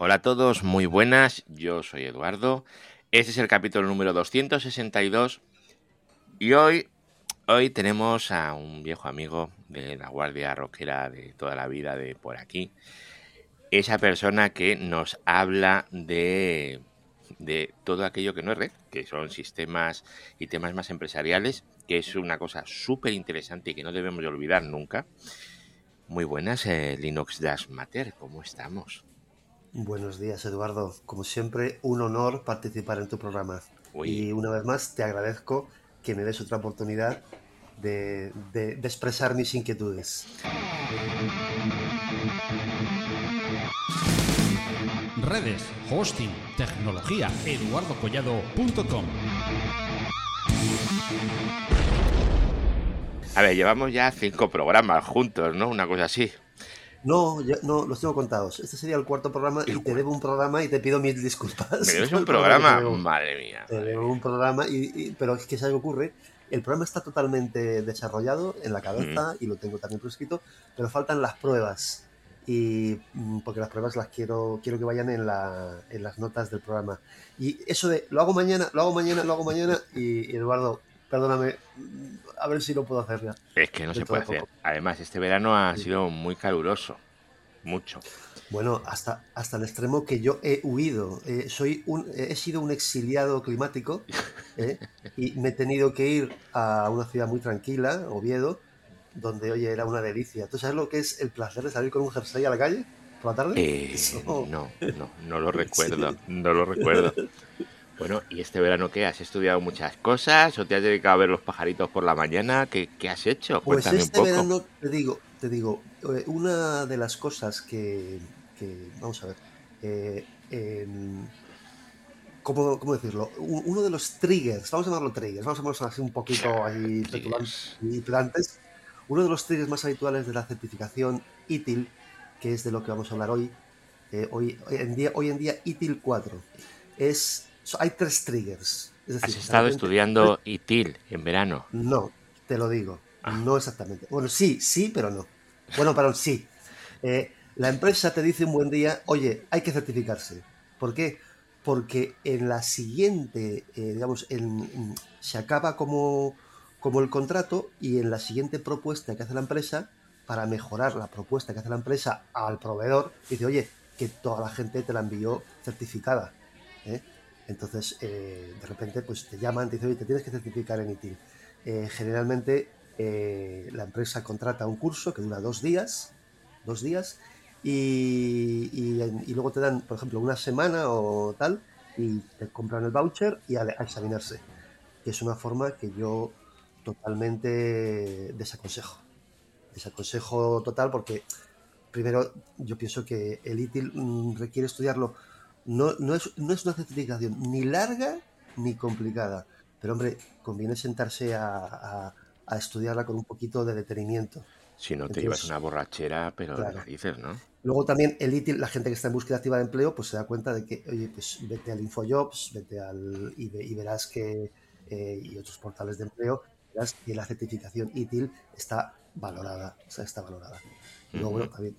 Hola a todos, muy buenas. Yo soy Eduardo. Este es el capítulo número 262 y hoy, hoy tenemos a un viejo amigo de la guardia rockera de toda la vida de por aquí. Esa persona que nos habla de, de todo aquello que no es red, que son sistemas y temas más empresariales, que es una cosa súper interesante y que no debemos de olvidar nunca. Muy buenas, eh, Linux Dash Mater, ¿cómo estamos? Buenos días, Eduardo. Como siempre, un honor participar en tu programa. Y una vez más, te agradezco que me des otra oportunidad de, de, de expresar mis inquietudes. Redes, hosting, tecnología, eduardocollado.com. A ver, llevamos ya cinco programas juntos, ¿no? Una cosa así. No, ya, no, los tengo contados. Este sería el cuarto programa y te debo un programa y te pido mil disculpas. ¿Me debes un programa? Madre mía. Te debo un programa, y, y, pero es que ¿sabes qué ocurre? El programa está totalmente desarrollado en la cabeza mm. y lo tengo también prescrito, pero faltan las pruebas. Y mm, porque las pruebas las quiero, quiero que vayan en, la, en las notas del programa. Y eso de lo hago mañana, lo hago mañana, lo hago mañana, y, y Eduardo, perdóname, a ver si lo puedo hacer ya. Es que no se puede hacer. Además, este verano ha sí. sido muy caluroso. Mucho. Bueno, hasta, hasta el extremo que yo he huido. Eh, soy un, he sido un exiliado climático eh, y me he tenido que ir a una ciudad muy tranquila, Oviedo, donde, oye, era una delicia. ¿Tú sabes lo que es el placer de salir con un jersey a la calle por la tarde? Eh, no, no, no lo recuerdo. No lo recuerdo. Bueno, ¿y este verano qué? ¿Has estudiado muchas cosas o te has dedicado a ver los pajaritos por la mañana? ¿Qué, qué has hecho? Pues Cuéntame este un poco. verano, te digo, te digo, eh, una de las cosas que, que vamos a ver, eh, eh, ¿cómo, ¿cómo, decirlo? Uno de los triggers, vamos a llamarlo triggers, vamos a llamarlos así un poquito ahí y pedantes. Uno de los triggers más habituales de la certificación ITIL, que es de lo que vamos a hablar hoy, eh, hoy, hoy, en día, hoy en día ITIL 4, es hay tres triggers. Es decir, ¿Has estado estudiando ITIL en verano? No, te lo digo. Ah. No exactamente. Bueno, sí, sí, pero no. Bueno, perdón, sí. Eh, la empresa te dice un buen día, oye, hay que certificarse. ¿Por qué? Porque en la siguiente, eh, digamos, en, se acaba como, como el contrato y en la siguiente propuesta que hace la empresa, para mejorar la propuesta que hace la empresa al proveedor, dice, oye, que toda la gente te la envió certificada. ¿eh? Entonces, eh, de repente, pues te llaman, te dicen, oye, te tienes que certificar en ITIL. Eh, generalmente, eh, la empresa contrata un curso que dura dos días, dos días, y, luego te dan, por ejemplo, una semana o tal, y te compran el voucher y a, a examinarse. Que es una forma que yo totalmente desaconsejo. Desaconsejo total porque, primero, yo pienso que el ITIL mm, requiere estudiarlo no, no, es, no es una certificación ni larga ni complicada, pero hombre, conviene sentarse a, a, a estudiarla con un poquito de detenimiento. Si no te Entonces, llevas una borrachera, pero claro. de narices, ¿no? Luego también el ITIL, la gente que está en búsqueda activa de empleo, pues se da cuenta de que, oye, pues vete al InfoJobs, vete al y, y verás que, eh, y otros portales de empleo, verás que la certificación ITIL está valorada, o sea, está valorada. Luego, uh -huh. bueno, también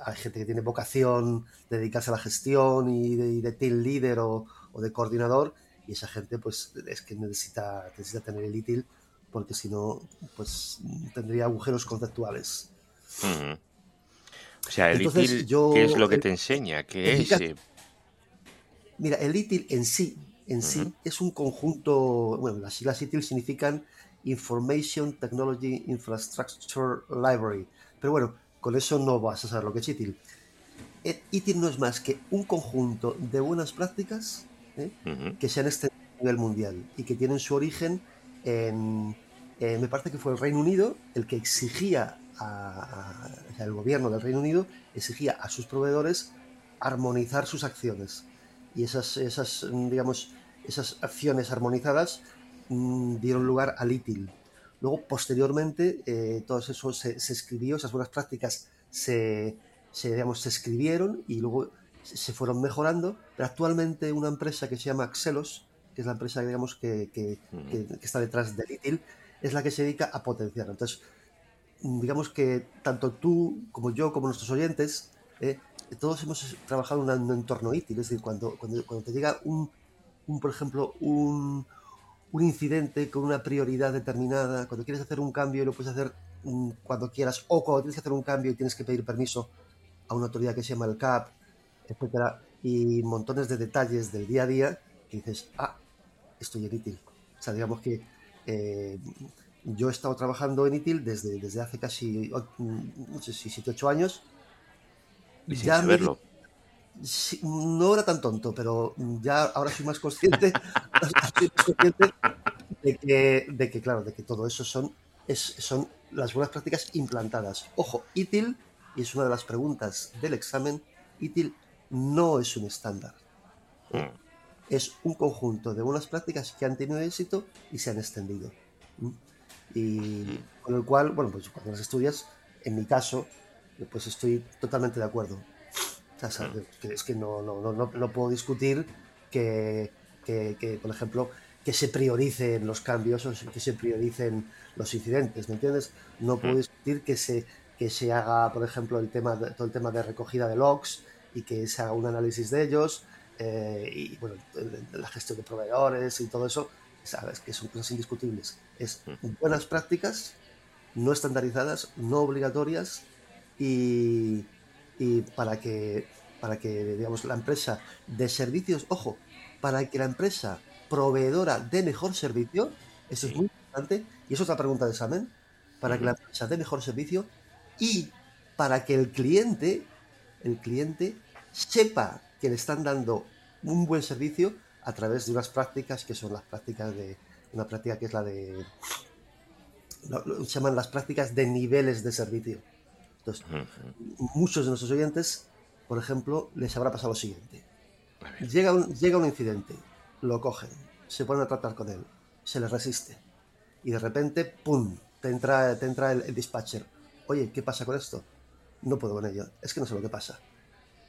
hay gente que tiene vocación de dedicarse a la gestión y de, y de team leader o, o, de coordinador y esa gente pues es que necesita, necesita tener el ITIL porque si no pues tendría agujeros conceptuales. Uh -huh. O sea, el Entonces, ITIL, yo, ¿qué es lo que te enseña? ¿Qué es? Eh? Mira, el ITIL en sí, en uh -huh. sí es un conjunto, bueno, las siglas ITIL significan Information Technology Infrastructure Library, pero bueno, con eso no vas a saber lo que es ITIL. ITIL no es más que un conjunto de buenas prácticas ¿eh? uh -huh. que se han extendido a nivel mundial y que tienen su origen en, eh, me parece que fue el Reino Unido el que exigía a, a, el gobierno del Reino Unido exigía a sus proveedores armonizar sus acciones y esas, esas digamos, esas acciones armonizadas mmm, dieron lugar al ITIL, Luego, posteriormente, eh, todo eso se, se, escribió, esas buenas prácticas se, se, digamos, se escribieron y luego se fueron mejorando. Pero actualmente una empresa que se llama Axelos, que es la empresa digamos, que, que, que, que está detrás de ITIL, es la que se dedica a potenciar. Entonces, digamos que tanto tú como yo, como nuestros oyentes, eh, todos hemos trabajado en un entorno ITIL, es decir, cuando, cuando, cuando te llega un, un, por ejemplo, un, un incidente con una prioridad determinada, cuando quieres hacer un cambio y lo puedes hacer mm, cuando quieras, o cuando tienes que hacer un cambio y tienes que pedir permiso a una autoridad que se llama el CAP, etcétera, y montones de detalles del día a día que dices, ah, estoy en ITIL. O sea, digamos que eh, yo he estado trabajando en ITIL desde, desde hace casi, no sé si 7, 8 años. Y sin saberlo. Sí, no era tan tonto, pero ya ahora soy más consciente, soy más consciente de, que, de, que, claro, de que todo eso son, es, son las buenas prácticas implantadas. Ojo, ITIL, y es una de las preguntas del examen, ITIL no es un estándar. Mm. Es un conjunto de buenas prácticas que han tenido éxito y se han extendido. ¿Mm? Y con el cual, bueno, pues cuando las estudias, en mi caso, pues estoy totalmente de acuerdo. O sea, es que no, no, no, no puedo discutir que, que, que, por ejemplo, que se prioricen los cambios o que se prioricen los incidentes, ¿me entiendes? No puedo discutir que se, que se haga, por ejemplo, el tema de, todo el tema de recogida de logs y que se haga un análisis de ellos eh, y, bueno, la gestión de proveedores y todo eso, sabes que son cosas indiscutibles. Es buenas prácticas, no estandarizadas, no obligatorias y, y para que para que digamos la empresa de servicios, ojo, para que la empresa proveedora dé mejor servicio, eso es muy importante, y es otra pregunta de examen, para que la empresa dé mejor servicio y para que el cliente, el cliente sepa que le están dando un buen servicio a través de unas prácticas que son las prácticas de una práctica que es la de se llaman las prácticas de niveles de servicio. Entonces, muchos de nuestros oyentes, por ejemplo, les habrá pasado lo siguiente. Llega un, llega un incidente, lo cogen, se ponen a tratar con él, se les resiste. Y de repente, ¡pum!, te entra, te entra el, el dispatcher. Oye, ¿qué pasa con esto? No puedo con ello, es que no sé lo que pasa.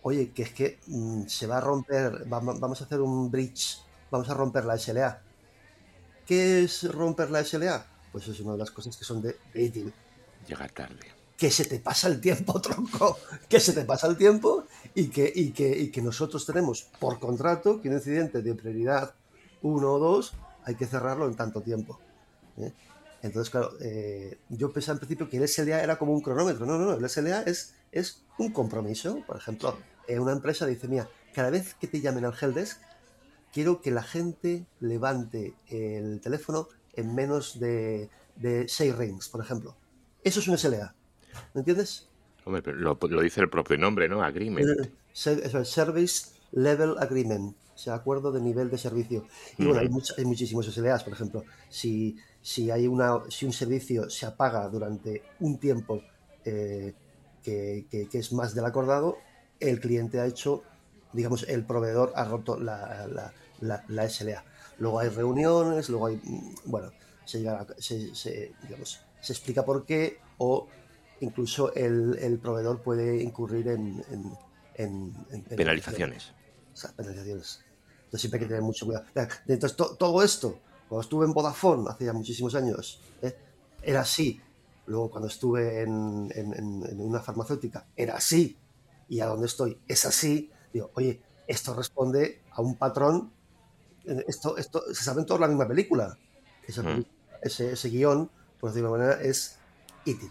Oye, que es que mmm, se va a romper, vamos, vamos a hacer un bridge, vamos a romper la SLA. ¿Qué es romper la SLA? Pues es una de las cosas que son de ITIL. Llegar tarde. Que se te pasa el tiempo, tronco. Que se te pasa el tiempo y que, y que, y que nosotros tenemos por contrato que un incidente de prioridad 1 o 2 hay que cerrarlo en tanto tiempo. ¿eh? Entonces, claro, eh, yo pensaba en principio que el SLA era como un cronómetro. No, no, no. El SLA es, es un compromiso. Por ejemplo, eh, una empresa dice, mira, cada vez que te llamen al helpdesk, quiero que la gente levante el teléfono en menos de, de 6 rings, por ejemplo. Eso es un SLA. ¿Me entiendes? Hombre, pero lo, lo, dice el propio nombre, ¿no? Agreement. Eso es Service Level Agreement. O sea, acuerdo de nivel de servicio. Y mm. bueno, hay, much, hay muchísimos SLAs, por ejemplo. Si si hay una si un servicio se apaga durante un tiempo eh, que, que, que, es más del acordado el cliente ha hecho digamos el proveedor ha roto la, la, la, la SLA luego hay reuniones luego hay bueno se, llega, se, se, digamos, se explica por qué o incluso el, el proveedor puede incurrir en, en, en, en penalizaciones o sea, penalizaciones entonces siempre hay que tener mucho cuidado entonces to, todo esto cuando estuve en Vodafone hace ya muchísimos años, ¿eh? era así. Luego cuando estuve en, en, en, una farmacéutica, era así. Y a donde estoy, es así. Digo, oye, esto responde a un patrón. Esto, esto se saben todos la misma película. Esa, mm. ese, ese, guion, por decirlo de alguna manera, es ITIL.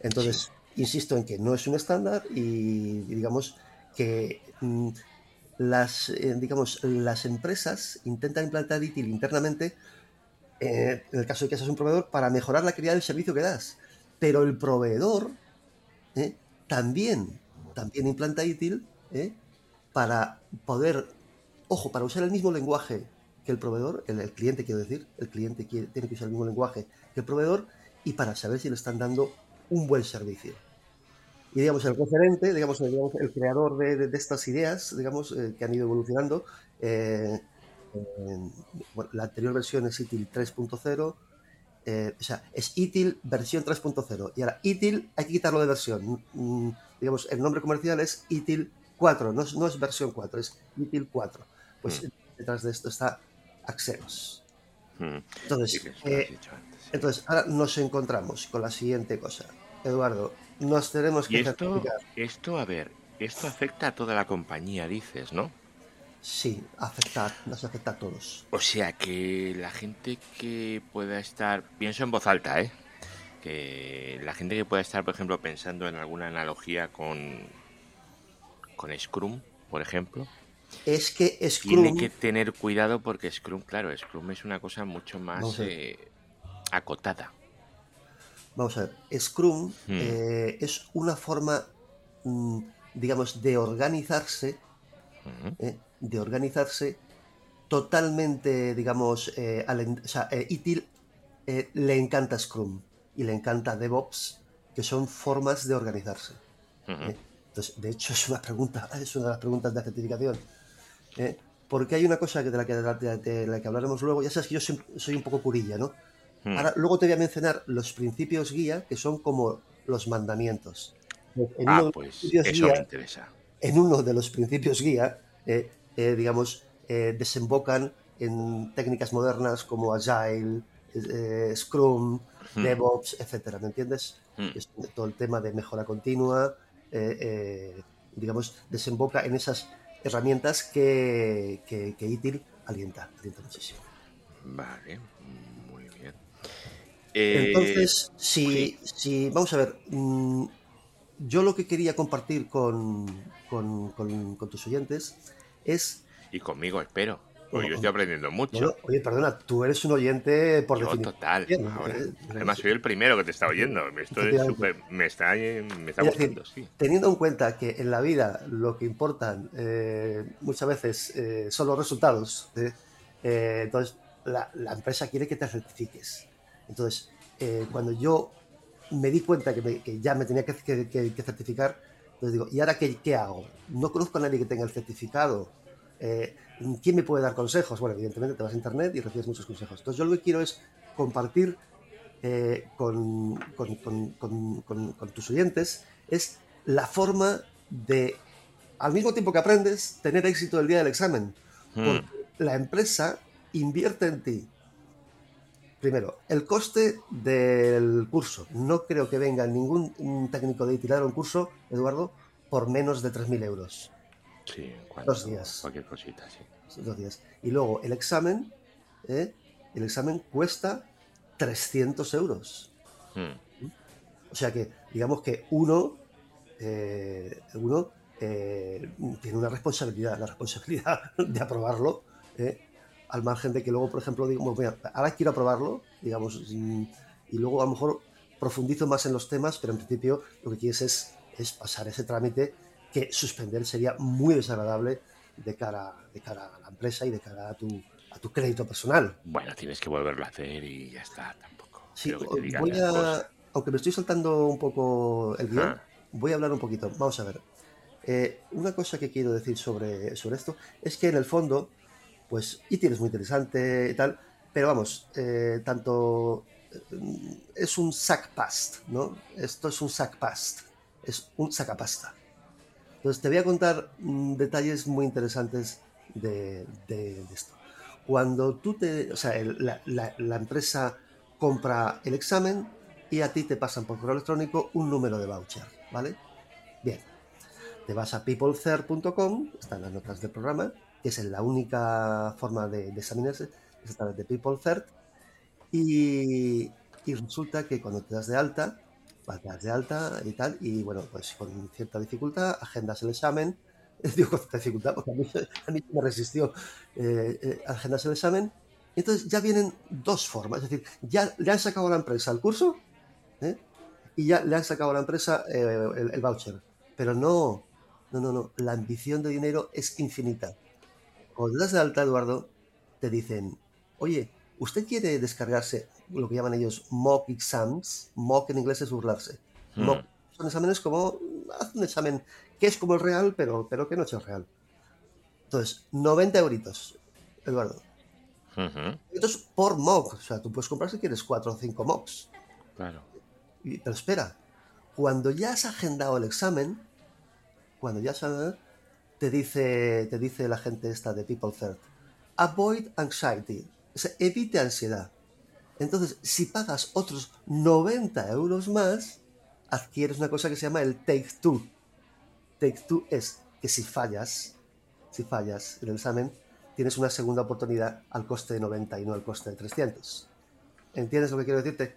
Entonces, insisto en que no es un estándar y, digamos que mm, las, eh, digamos, las empresas intentan implantar ITIL internamente, eh, en el caso de que seas un proveedor, para mejorar la calidad del servicio que das. Pero el proveedor eh, también, también implanta ITIL para poder, ojo, para usar el mismo lenguaje que el proveedor, el, el cliente quiero decir, el cliente quiere, tiene que usar el mismo lenguaje que el proveedor y para saber si le están dando un buen servicio y digamos el referente, digamos, el, digamos, el creador de, de, de, estas ideas, digamos, eh, que han ido evolucionando. Eh, eh, bueno, la anterior versión es ITIL 3.0, eh, o sea, es ITIL versión 3.0 y ahora ITIL hay que quitarlo de versión. Mm, digamos, el nombre comercial es ITIL 4, no es, no es versión 4, es ITIL 4. Pues mm. detrás de esto está Axeros. Mm. Entonces, entonces, ahora nos encontramos con la siguiente cosa. Eduardo, nos tenemos Y que esto, certificar. esto, a ver, esto afecta a toda la compañía, dices, ¿no? Sí, afecta, nos afecta a todos. O sea que la gente que pueda estar, pienso en voz alta, ¿eh? Que la gente que pueda estar, por ejemplo, pensando en alguna analogía con, con Scrum, por ejemplo, Es que Scrum, tiene que tener cuidado porque Scrum, claro, Scrum es una cosa mucho más eh, acotada. vamos a ver, Scrum Hmm. eh, es una forma, mm, digamos, de organizarse, Ujú. eh, de organizarse totalmente, digamos, eh, al en- o sea, eh, ITIL le encanta Scrum y le encanta DevOps, que son formas de organizarse. ¿eh? Entonces, de hecho, es una pregunta, es una de las preguntas de certificación. ¿eh? Porque hay una cosa que de la que, de, de la que hablaremos luego, ya sabes que yo siempre soy un poco curilla, ¿no? Hmm. Ahora, luego te voy a mencionar los principios guía, que son como los mandamientos. En Ah, uno pues eso me guía- interesa. en uno de los principios guía, eh, eh, digamos, eh, desembocan en técnicas modernas como Agile, Scrum, Hmm. DevOps, etcétera, ¿me entiendes? Hmm. Es todo el tema de mejora continua, digamos, desemboca en esas herramientas que, que, que ITIL alienta, alienta muchísimo. Vale. Eh, Entonces, si, si, vamos a ver, mm, yo lo que quería compartir con, con, con- con tus oyentes es, y conmigo espero, porque Oh, yo estoy aprendiendo mucho. bueno, oye, perdona, tú eres un oyente por Yo definición. total, ahora. eh, Además soy el primero que te está oyendo. Esto es Efectivamente. súper, me está, me está decir, gustando, sí. Teniendo en cuenta que en la vida lo que importan eh, muchas veces eh, son los resultados, ¿eh? Eh, entonces la, la empresa quiere que te certifiques. Entonces, eh, cuando yo me di cuenta que, me- que ya me tenía que, que- que- certificar, entonces digo, ¿y ahora qué, qué hago? No conozco a nadie que tenga el certificado. Eh, ¿Quién me puede dar consejos? Bueno, evidentemente te vas a internet y recibes muchos consejos. Entonces yo lo que quiero es compartir eh, con- con- con- con tus oyentes es la forma de, al mismo tiempo que aprendes, tener éxito el día del examen. Mm, Porque la empresa invierte en ti. Primero, el coste del curso. No creo que venga ningún técnico de tirar un curso, Eduardo, por menos de 3.000 euros. sí, cuando- dos días. Cualquier cosita, sí. Dos días. Y luego el examen, ¿eh? el examen cuesta 300 euros. Mm, O sea que, digamos que uno, eh, uno eh, tiene una responsabilidad, la responsabilidad de aprobarlo, ¿eh? Al margen de que luego, por ejemplo, digo, bueno, mira, ahora quiero aprobarlo, digamos, mm, y luego a lo mejor profundizo más en los temas, pero en principio lo que quieres es, es pasar ese trámite que suspender sería muy desagradable de cara, de cara a la empresa y de cara a tu, a tu crédito personal. Bueno, tienes que volverlo a hacer y ya está, tampoco. Sí, voy a, aunque me estoy saltando un poco el guion, Ah. voy a hablar un poquito. Vamos a ver. Eh, una cosa que quiero decir sobre, sobre esto es que en el fondo, pues, ITIL es muy interesante y tal, pero vamos, eh, tanto eh, es un sac past, ¿no? Esto es un sac past, es un sacapasta. Entonces te voy a contar mm, detalles muy interesantes de, esto. Cuando tú te, o sea, la- la empresa compra el examen y a ti te pasan por correo electrónico un número de voucher, ¿vale? Bien, te vas a peoplethird.com, están las notas del programa, que es la única forma de, examinarse, es a través de peoplethird, y, y resulta que cuando te das de alta, vas te das de alta y tal, y bueno, pues con cierta dificultad, agendas el examen, digo con cierta dificultad, porque a mí, me resistió, eh, eh, agendas el examen, entonces ya vienen dos formas, es decir, ya le han sacado a la empresa el curso, ¿eh? y ya le han sacado a la empresa eh, el voucher, pero no, no, no, no, la ambición de dinero es infinita. Cuando das de alta, Eduardo, te dicen, oye, ¿usted quiere descargarse lo que llaman ellos mock exams? Mock en inglés es burlarse. Mm, Mock son exámenes como, haz un examen que es como el real, pero, pero que no es el real. Entonces, 90 euritos, Eduardo. ujú, Esto por mock, o sea, tú puedes comprar si quieres 4 o 5 mocks. Claro. Y- Pero espera, cuando ya has agendado el examen, cuando ya has, te dice, te dice la gente esta de People Third, avoid anxiety, o sea, evite ansiedad. Entonces, si pagas otros 90 euros más, adquieres una cosa que se llama el Take Two. Take Two es que si fallas, si fallas en el examen, tienes una segunda oportunidad al coste de 90 y no al coste de 300. ¿Entiendes lo que quiero decirte?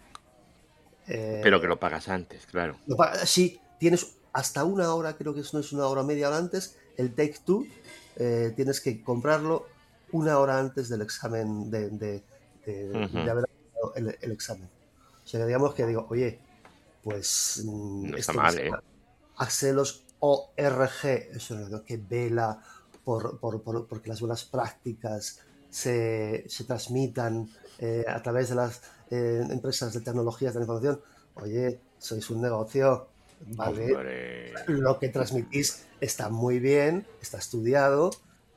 Eh, Pero que lo pagas antes, claro. sí, tienes hasta una hora, creo que no es una hora media hora antes, el Take Two, eh, tienes que comprarlo una hora antes del examen, de, de, haber el, el, examen. O sea, digamos que digo, oye, pues... Mm, no está mal, ¿eh? Axelos ORG, eso es lo que vela por, por, por, porque las buenas prácticas se, se transmitan eh, a través de las eh, empresas de tecnologías de la información. Oye, sois un negocio, ¿vale? Lo que transmitís está muy bien, está estudiado,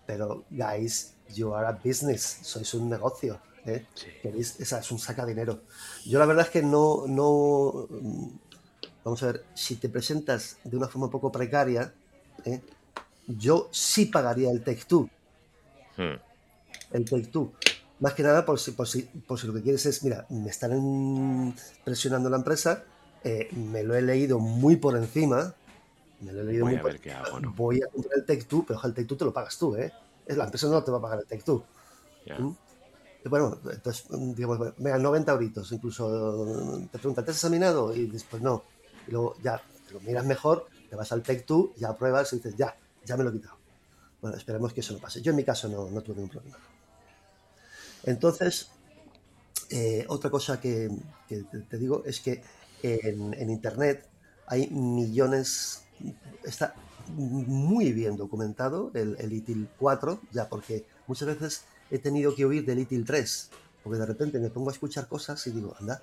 pero guys, you are a business, sois un negocio. ¿eh? Esa es un saca dinero. Yo la verdad es que no, no, vamos a ver, si te presentas de una forma un poco precaria, ¿eh? yo sí pagaría el Take Two. Hmm. El Take Two. Más que nada por si, por, si, por si lo que quieres es, mira, me están presionando la empresa, eh, me lo he leído muy por encima, me lo he leído voy muy a ver qué hago, ¿no? Voy a comprar el Take Two, pero el Take Two te lo pagas tú, ¿eh? La empresa no te va a pagar el Take Two. ¿Mm? Bueno, entonces, digamos, venga, 90 euritos, incluso te preguntan, ¿te has examinado? Y después no y luego ya te lo miras mejor, te vas al Take Two, ya pruebas y dices, ya, ya me lo he quitado. Bueno, esperemos que eso no pase. Yo en mi caso no, no tuve ningún problema. Entonces, eh, otra cosa que, te, digo es que en, Internet hay millones, está muy bien documentado el, el ITIL 4, ya porque muchas veces he tenido que huir del ITIL 3, porque de repente me pongo a escuchar cosas y digo, anda,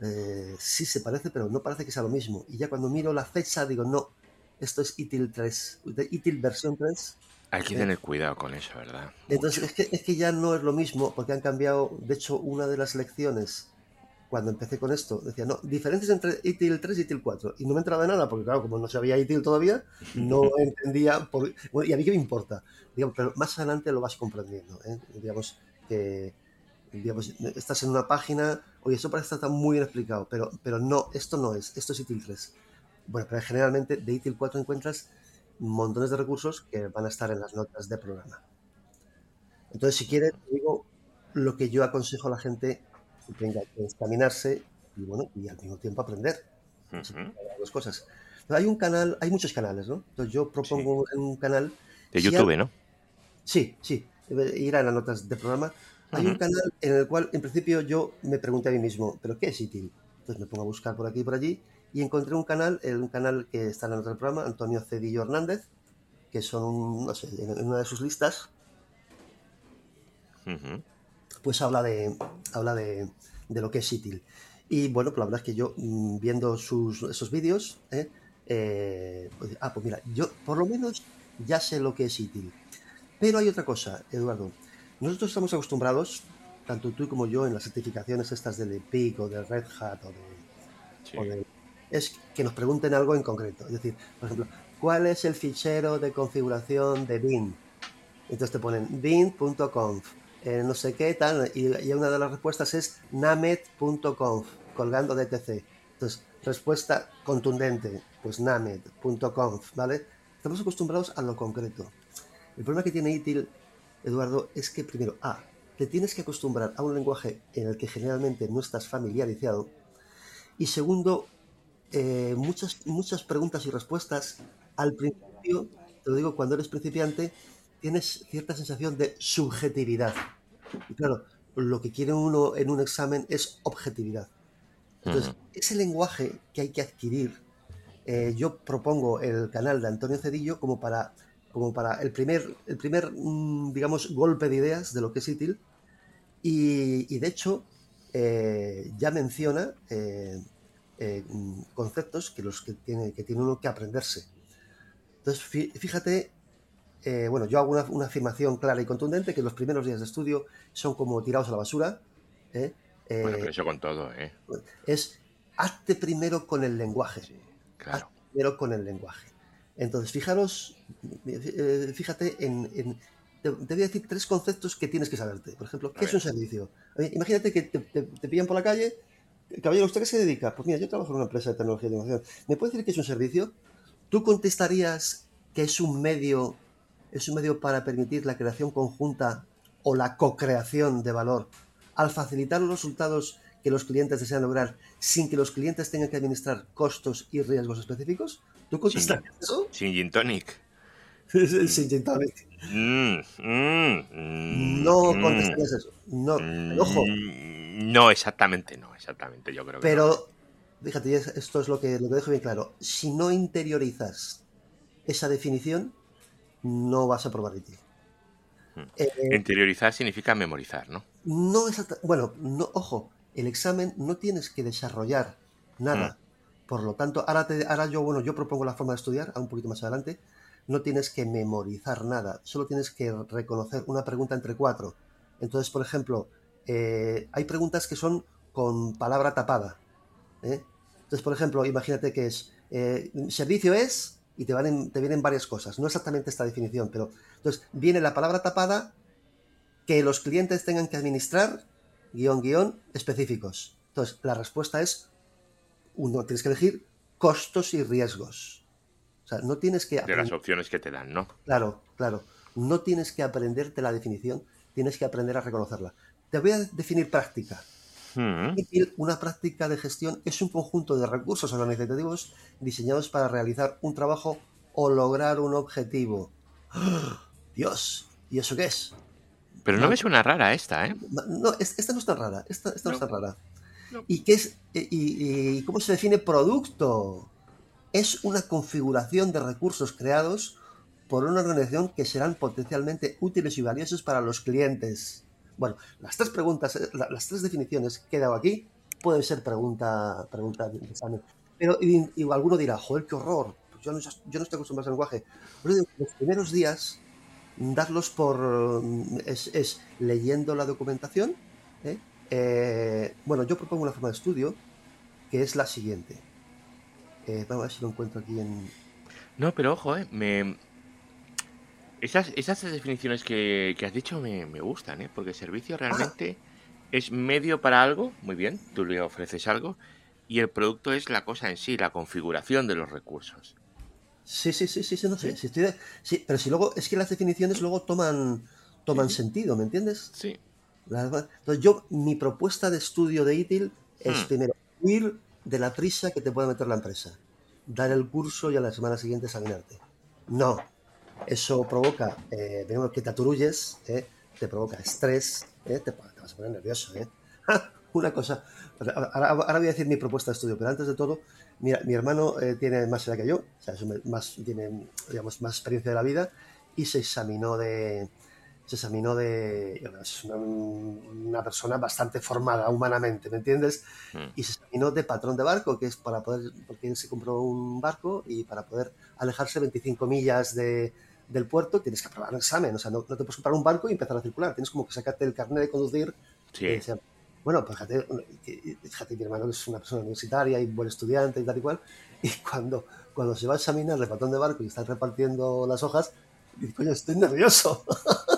eh, sí se parece, pero no parece que sea lo mismo. Y ya cuando miro la fecha digo, no, esto es ITIL 3, ITIL versión 3. Hay que tener cuidado con eso, ¿verdad? Entonces, es que, es que, ya no es lo mismo, porque han cambiado, de hecho, una de las lecciones, cuando empecé con esto, decía, no, diferencias entre ITIL 3 y ITIL 4. Y no me entraba de nada, porque claro, como no sabía ITIL todavía, no entendía, por, y a mí qué me importa, digamos, pero más adelante lo vas comprendiendo, ¿eh? digamos, que digamos, estás en una página, oye, eso parece estar muy bien explicado, pero, pero no, esto no es, esto es ITIL 3. Bueno, pero generalmente de ITIL 4 encuentras montones de recursos que van a estar en las notas de programa. Entonces, si quieres, digo lo que yo aconsejo a la gente que tenga que examinarse y, bueno, y al mismo tiempo aprender. Dos cosas. hay un canal, hay muchos canales, ¿no? Entonces yo propongo un canal... De YouTube, ¿no? Sí, sí. Ir a las notas de programa hay un canal en el cual, en principio, yo me pregunté a mí mismo, ¿pero qué es ITIL? Entonces me pongo a buscar por aquí y por allí y encontré un canal, un canal que está en el otro programa, Antonio Cedillo Hernández, que son, no sé, en una de sus listas, pues habla de, habla de, lo que es ITIL. Y bueno, pues la verdad es que yo, mm, viendo sus, esos vídeos, ¿eh? Eh, pues, ah, pues mira, yo por lo menos ya sé lo que es ITIL. Pero hay otra cosa, Eduardo. Nosotros estamos acostumbrados, tanto tú como yo, en las certificaciones estas del EPIC o del Red Hat o de, es que nos pregunten algo en concreto. Es decir, por ejemplo, ¿cuál es el fichero de configuración de bin? Entonces te ponen bin.conf, eh, no sé qué tal, y, una de las respuestas es namet.conf, colgando de etc. Entonces, respuesta contundente, pues namet.conf, ¿vale? Estamos acostumbrados a lo concreto. El problema que tiene ITIL Eduardo, es que primero, A, te tienes que acostumbrar a un lenguaje en el que generalmente no estás familiarizado. Y segundo, eh, muchas, muchas preguntas y respuestas al principio, te lo digo, cuando eres principiante, tienes cierta sensación de subjetividad. Y claro, lo que quiere uno en un examen es objetividad. Entonces, ese lenguaje que hay que adquirir, eh, yo propongo el canal de Antonio Cedillo como para como para el primer, el primer mm, digamos, golpe de ideas de lo que es ITIL. Y, de hecho, eh, ya menciona eh, eh, conceptos que, los que, tiene, que tiene uno que aprenderse. Entonces, fíjate, bueno, yo hago una, afirmación clara y contundente que los primeros días de estudio son como tirados a la basura. bueno, pero eso con todo, ¿eh? Es hazte primero con el lenguaje. claro. Hazte primero con el lenguaje. Entonces, fijaros, eh, fíjate en, te, voy a decir tres conceptos que tienes que saberte. Por ejemplo, ¿qué es un servicio? imagínate que te, pillan por la calle caballero, ¿usted qué se dedica? Pues mira, yo trabajo en una empresa de tecnología de información. ¿Me puede decir que es un servicio? ¿Tú contestarías que es un medio, es un medio para permitir la creación conjunta o la co-creación de valor al facilitar los resultados que los clientes desean lograr sin que los clientes tengan que administrar costos y riesgos específicos? ¿Tú contestarías eso? Sin gin tonic. sin gin tonic. Mm, mm, mm, no mm, contestarías eso. No, ojo. No, exactamente, no, exactamente. Yo creo que no. Pero, fíjate, y es- esto es lo que, lo que dejo bien claro. Si no interiorizas esa definición, no vas a probar ITIL. Hmm. Eh, Interiorizar significa memorizar, ¿no? no exacta- bueno, no, ojo, el examen no tienes que desarrollar nada. Por lo tanto, ahora, te- ahora yo, bueno, yo propongo la forma de estudiar, a un poquito más adelante. No tienes que memorizar nada, solo tienes que reconocer una pregunta entre cuatro. Entonces, por ejemplo, eh, hay preguntas que son con palabra tapada. ¿eh? Entonces, por ejemplo, imagínate que es servicio es y te, van te vienen varias cosas. No exactamente esta definición, pero entonces viene la palabra tapada que los clientes tengan que administrar guion guion específicos. Entonces, la respuesta es uno, tienes que elegir costos y riesgos. O sea, no tienes que De las opciones que te dan, ¿no? Claro, claro. No tienes que aprenderte la definición, tienes que aprender a reconocerla. Te voy a definir práctica. ITIL, una práctica de gestión, es un conjunto de recursos organizativos diseñados para realizar un trabajo o lograr un objetivo. ¡Ah! Dios, ¿y eso qué es? Pero no me suena rara esta, ¿eh? No, es- esta no es tan rara. Esta, esta no, es No. tan rara. No. ¿Y qué es? Y, y cómo se define producto? Es una configuración de recursos creados por una organización que serán potencialmente útiles y valiosos para los clientes. Bueno, las tres preguntas, eh, la- las tres definiciones que he dado aquí pueden ser pregunta, pregunta de examen. Pero y, alguno dirá, joder, qué horror. Pues yo, no, yo no estoy acostumbrado al lenguaje. Los primeros días darlos por mm, es, es leyendo la documentación. ¿eh? Eh, bueno, yo propongo una forma de estudio que es la siguiente. Eh, vamos a ver si lo encuentro aquí en. No, pero ojo, ¿eh? Me... Esas, esas definiciones que, que has dicho me, me gustan, ¿eh? Porque servicio realmente es medio para algo, muy bien, tú le ofreces algo, y el producto es la cosa en sí, la configuración de los recursos. Sí, sí, sí, sí, sí, no sé. Si estoy de- sí, pero si luego es que las definiciones luego toman toman Sí. sentido, ¿me entiendes? Sí. Las- Entonces yo mi propuesta de estudio de ITIL es Hmm. primero huir de la prisa que te puede meter la empresa, dar el curso y a la semana siguiente examinarte. No, eso provoca, eh, que te aturulles, ¿eh? te provoca estrés, ¿eh? te, te vas a poner nervioso. ¿eh? Una cosa, ahora, ahora- voy a decir mi propuesta de estudio, pero antes de todo, mira, mi hermano eh, tiene más edad que yo, o sea, es más, tiene digamos, más experiencia de la vida y se examinó de, se examinó de. Es una, una persona bastante formada humanamente, ¿me entiendes? Mm. Y se examinó de patrón de barco, que es para poder. Porque él se compró un barco y para poder alejarse 25 millas de, del puerto tienes que aprobar un examen. O sea, no, no te puedes comprar un barco y empezar a circular. Tienes como que sacarte el carnet de conducir. Sí. bueno, pues fíjate, fíjate, mi hermano es una persona universitaria y buen estudiante y tal y cual. Y cuando, cuando se va a examinar el patrón de barco y están repartiendo las hojas, dice, coño, estoy nervioso.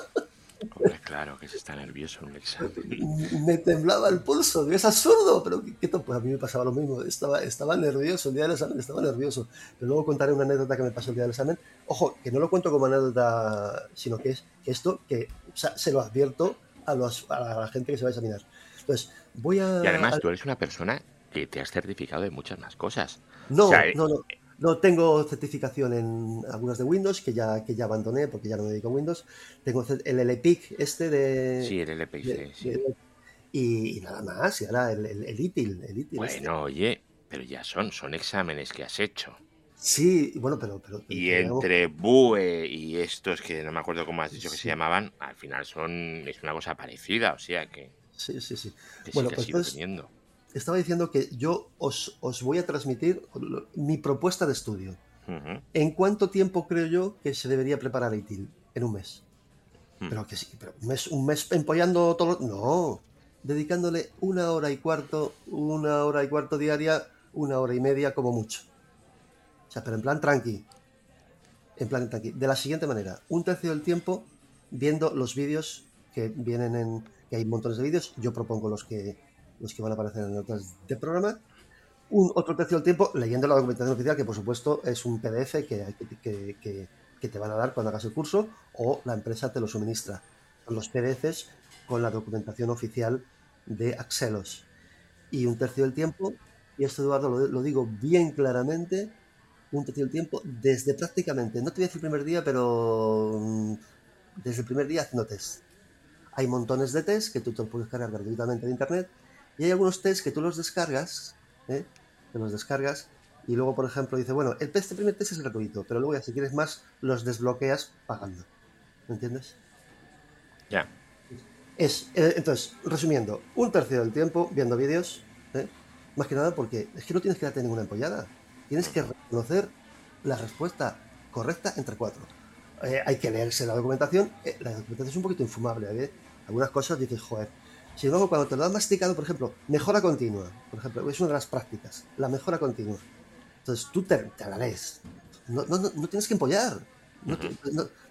Hombre, claro que se está nervioso en un examen. me temblaba el pulso, es absurdo, pero ¿qué, qué to- pues a mí me pasaba lo mismo, estaba, estaba nervioso el día del examen, estaba nervioso, pero luego contaré una anécdota que me pasó el día del examen, ojo, que no lo cuento como anécdota, sino que es que esto, que o sea, se lo advierto a, los, a la gente que se va a examinar. Entonces, voy a... Y además tú eres una persona que te has certificado de muchas más cosas. no, o sea, eh, no, no, no tengo certificación en algunas de Windows, que ya, que ya abandoné porque ya no me dedico a Windows, tengo el LPIC este de... Sí, el LPC, de- sí. de- y, y nada más, y ahora el, el, el ITIL, el ITIL este. Bueno, oye, pero ya son, son exámenes que has hecho. Sí, bueno, pero... pero, pero Y entre BUE y estos que no me acuerdo cómo has dicho que se llamaban, al final son es una cosa parecida, o sea que, Sí, sí, sí. que Bueno, sí que pues has ido entonces- teniendo. Estaba diciendo que yo os, os voy a transmitir mi propuesta de estudio. ¿En cuánto tiempo creo yo que se debería preparar ITIL? En un mes. Hmm. Pero que sí, pero un mes, un mes empollando todo. No. Dedicándole una hora y cuarto, una hora y cuarto diaria, una hora y media como mucho. O sea, pero en plan tranqui. En plan tranqui. De la siguiente manera, un tercio del tiempo viendo los vídeos que vienen en. que hay montones de vídeos. Yo propongo los que los que van a aparecer en notas de programa. Un otro tercio del tiempo leyendo la documentación oficial, que por supuesto es un PDF que, que, te van a dar cuando hagas el curso o la empresa te lo suministra. Los PDFs con la documentación oficial de Axelos. Y un tercio del tiempo, y esto Eduardo lo, lo digo bien claramente, un tercio del tiempo desde prácticamente, no te voy a decir el primer día, pero mm, desde el primer día haciendo test. Hay montones de test que tú te los puedes cargar gratuitamente de internet y hay algunos test que tú los descargas, ¿eh? que los descargas y luego, por ejemplo, dice, bueno, el test, el primer test es gratuito, pero luego ya si quieres más, los desbloqueas pagando. ¿Me entiendes? Ya. Es, eh, entonces, resumiendo, un tercio del tiempo viendo vídeos, ¿eh? más que nada porque es que no tienes que darte ninguna empollada. Tienes que reconocer la respuesta correcta entre cuatro. Eh, hay que leerse la documentación. eh, la documentación es un poquito infumable. ¿eh? Algunas cosas dices, joder. Si luego cuando te lo han masticado, por ejemplo, mejora continua, por ejemplo, es una de las prácticas, la mejora continua. Entonces tú te, te la lees. No, no, no, no tienes que empollar. No, te-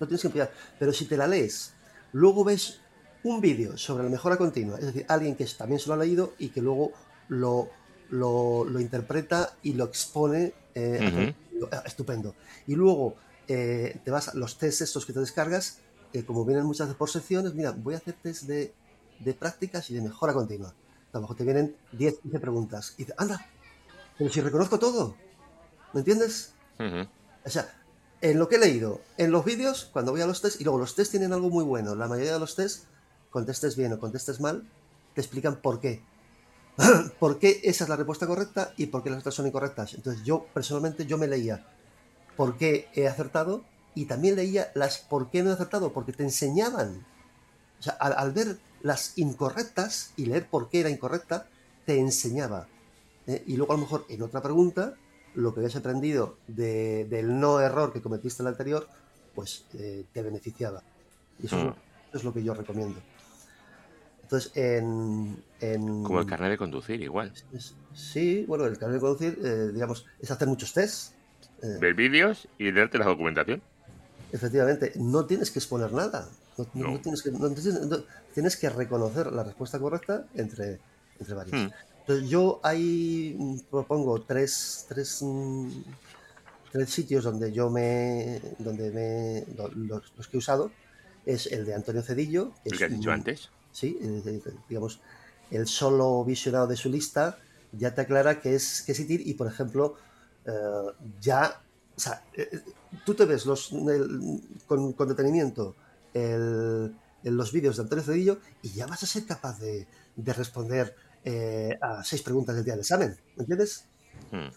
tienes que empollar. Pero si te la lees, luego ves un vídeo sobre la mejora continua, es decir, alguien que también se lo ha leído y que luego lo, lo, lo interpreta y lo expone eh, ah, estupendo. Y luego eh, te vas a los test estos que te descargas, que como vienen muchas veces por secciones, mira, voy a hacer test de, de prácticas y de mejora continua. A lo mejor te vienen 10, 15 preguntas. Y dices, anda, pero si reconozco todo, ¿me entiendes? Ujú. O sea, en lo que he leído, en los vídeos, cuando voy a los test, y luego los test tienen algo muy bueno. La mayoría de los test, contestes bien o contestes mal, te explican por qué. por qué esa es la respuesta correcta y por qué las otras son incorrectas. Entonces yo, personalmente, yo me leía por qué he acertado y también leía las por qué no he acertado, porque te enseñaban. O sea, al, al ver las incorrectas y leer por qué era incorrecta, te enseñaba. ¿eh? Y luego a lo mejor en otra pregunta, lo que habías aprendido de- del no error que cometiste en la anterior, pues eh, te beneficiaba. Y eso, es lo, Mm. eso es lo que yo recomiendo. Entonces, en... en- Como el carnet de conducir, igual. Sí, bueno, el carnet de conducir, eh, digamos, es hacer muchos tests. Ver vídeos y leerte la documentación. Efectivamente, no tienes que exponer nada. No, no- No. no tienes, que, no tienes- no- tienes que reconocer la respuesta correcta entre, entre varios. Hmm. Entonces, yo ahí propongo tres, tres, mm, tres sitios donde yo me. donde me. lo- los, los que he usado. Es el de Antonio Cedillo. que El es que has dicho antes. Sí, eh, eh, digamos, el solo visionado de su lista ya te aclara que es, que es y, por ejemplo, eh, ya, o sea, eh, tú te ves los, el- con, con detenimiento el- en los vídeos de Antonio Cedillo y ya vas a ser capaz de, de responder eh, a seis preguntas del día del examen, ¿me entiendes? Hmm.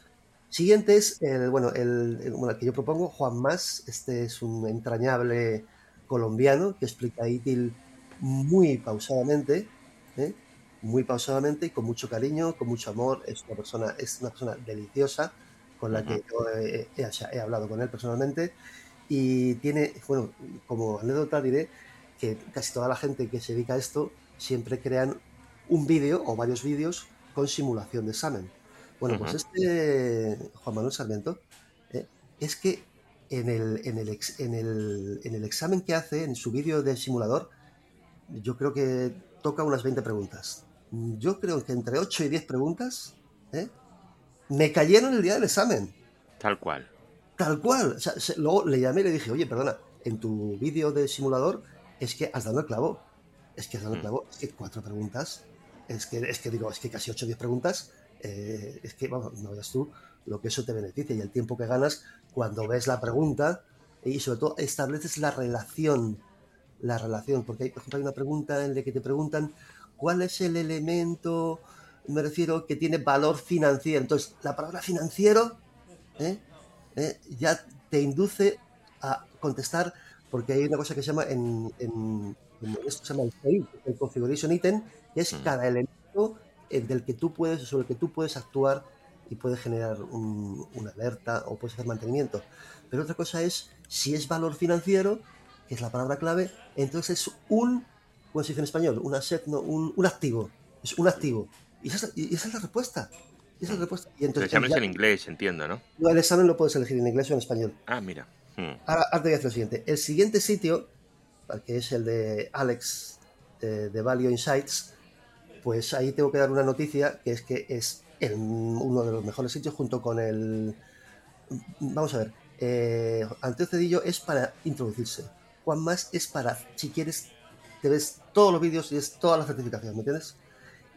Siguiente es el, bueno, el, el- bueno, que yo propongo, Juan Más. Este es un entrañable colombiano que explica ITIL muy pausadamente, ¿eh? muy pausadamente y con mucho cariño, con mucho amor. Es una persona, es una persona deliciosa con la que yo he, he- he hablado con él personalmente y tiene, bueno, como anécdota diré que casi toda la gente que se dedica a esto siempre crean un vídeo o varios vídeos con simulación de examen. Bueno, pues este Juan Manuel Sarmiento eh, es que en el, en, el ex- en, el, en el examen que hace, en su vídeo de simulador, yo creo que toca unas 20 preguntas. Yo creo que entre 8 y 10 preguntas ¿eh? me cayeron el día del examen. Tal cual. Tal cual. O sea, se- luego le llamé y le dije, oye, perdona, en tu vídeo de simulador es que has dado el clavo. Es que has dado el Mm. clavo. Es que cuatro preguntas. Es que, es que digo, es que casi 8 o 10 preguntas. eh, es que, vamos, no veas tú lo que eso te beneficia y el tiempo que ganas cuando ves la pregunta y sobre todo estableces la relación. La relación, porque hay, por ejemplo, hay una pregunta en la que te preguntan cuál es el elemento, me refiero, que tiene valor financiero. Entonces, la palabra financiero ¿eh? ¿Eh? ya te induce a contestar, porque hay una cosa que se llama en, en- en esto se llama el CI, el configuration item, que es Mm. cada elemento eh, del que tú puedes, sobre el que tú puedes actuar y puedes generar un- una alerta o puedes hacer mantenimiento. Pero otra cosa es si es valor financiero, que es la palabra clave, entonces es un, ¿cómo se dice en español? Un asset, no, un, un activo. Es un activo. Y esa es y esa es la respuesta. Esa respuesta. Y El entonces, examen es en inglés, entiendo, ¿no? el examen lo puedes elegir en inglés o en español. Ah, mira. Hmm. Ahora, ahora te voy a hacer lo siguiente. El siguiente sitio, que es el de Alex eh, de Value Insights, pues ahí tengo que dar una noticia que es que es uno de los mejores sitios junto con el... Vamos a ver, eh, Cedillo es para introducirse. Juan Más es para, si quieres, te ves todos los vídeos y es toda la certificación, ¿me entiendes?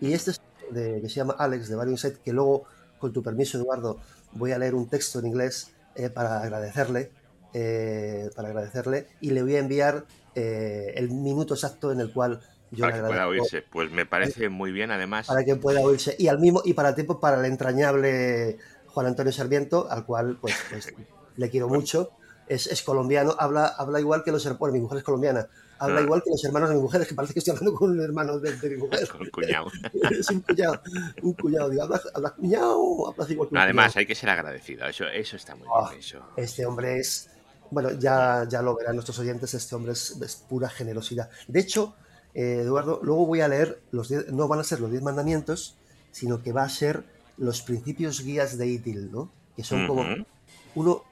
Y este es de, que se llama Alex de Various Set, que luego, con tu permiso, Eduardo, voy a leer un texto en inglés eh, para agradecerle, eh, para agradecerle, y le voy a enviar eh, el minuto exacto en el cual yo para que pueda oírse. Pues me parece muy bien, además. Para que pueda oírse. Y al mismo, y para el tiempo, para el entrañable Juan Antonio Sarmiento, al cual pues, pues le quiero mucho. Es, es, colombiano, habla, habla igual que los hermanos. mi mujer es colombiana, habla ah. igual que los hermanos de mi mujer, es que parece que estoy hablando con un hermano de, mi mujer. un cuñado. es un cuñado, un cuñado, digo, hablas, cuñado, hablas igual que un Además, hay que ser agradecido, eso, eso está muy bien. Ah, eso. Este hombre es, bueno, ya, ya lo verán nuestros oyentes, este hombre es, es pura generosidad. De hecho, eh, Eduardo, luego voy a leer, los no van a ser los diez mandamientos, sino que va a ser los principios guías de ITIL, ¿no? Que son como uno,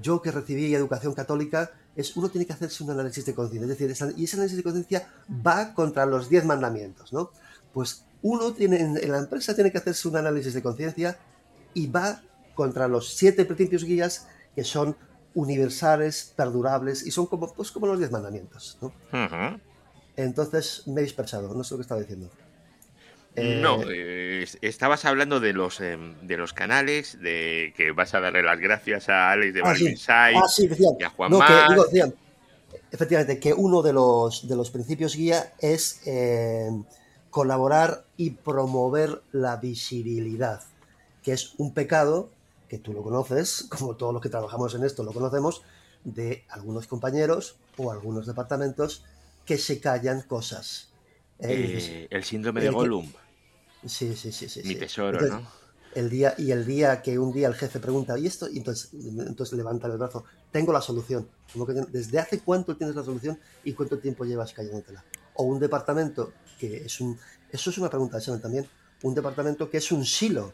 yo que recibí educación católica, es uno tiene que hacerse un análisis de conciencia, es decir, y ese análisis de conciencia va contra los diez mandamientos, ¿no? Pues uno tiene, en la empresa tiene que hacerse un análisis de conciencia y va contra los siete principios guías que son universales, perdurables y son como, pues, como los diez mandamientos, ¿no? Entonces me he dispersado, no sé lo que estaba diciendo. No, eh, estabas hablando de los em, de los canales, de que vas a darle las gracias a Alex de ah, ah sí. y a Juan no, que, efectivamente, que uno de los, de los principios guía es em, colaborar y promover la visibilidad, que es un pecado que tú lo conoces, como todos los que trabajamos en esto lo conocemos, de algunos compañeros o algunos departamentos que se callan cosas. ¿eh? Eh, el síndrome de Gollum. Sí, sí, sí, sí. Mi tesoro, ¿no? El día, y el día que un día el jefe pregunta, ¿y esto? Y entonces, entonces levanta el brazo, tengo la solución. Como que, ¿Desde hace cuánto tienes la solución y cuánto tiempo llevas callándotela? O un departamento que es un... Eso es una pregunta de también. Un departamento que es un silo.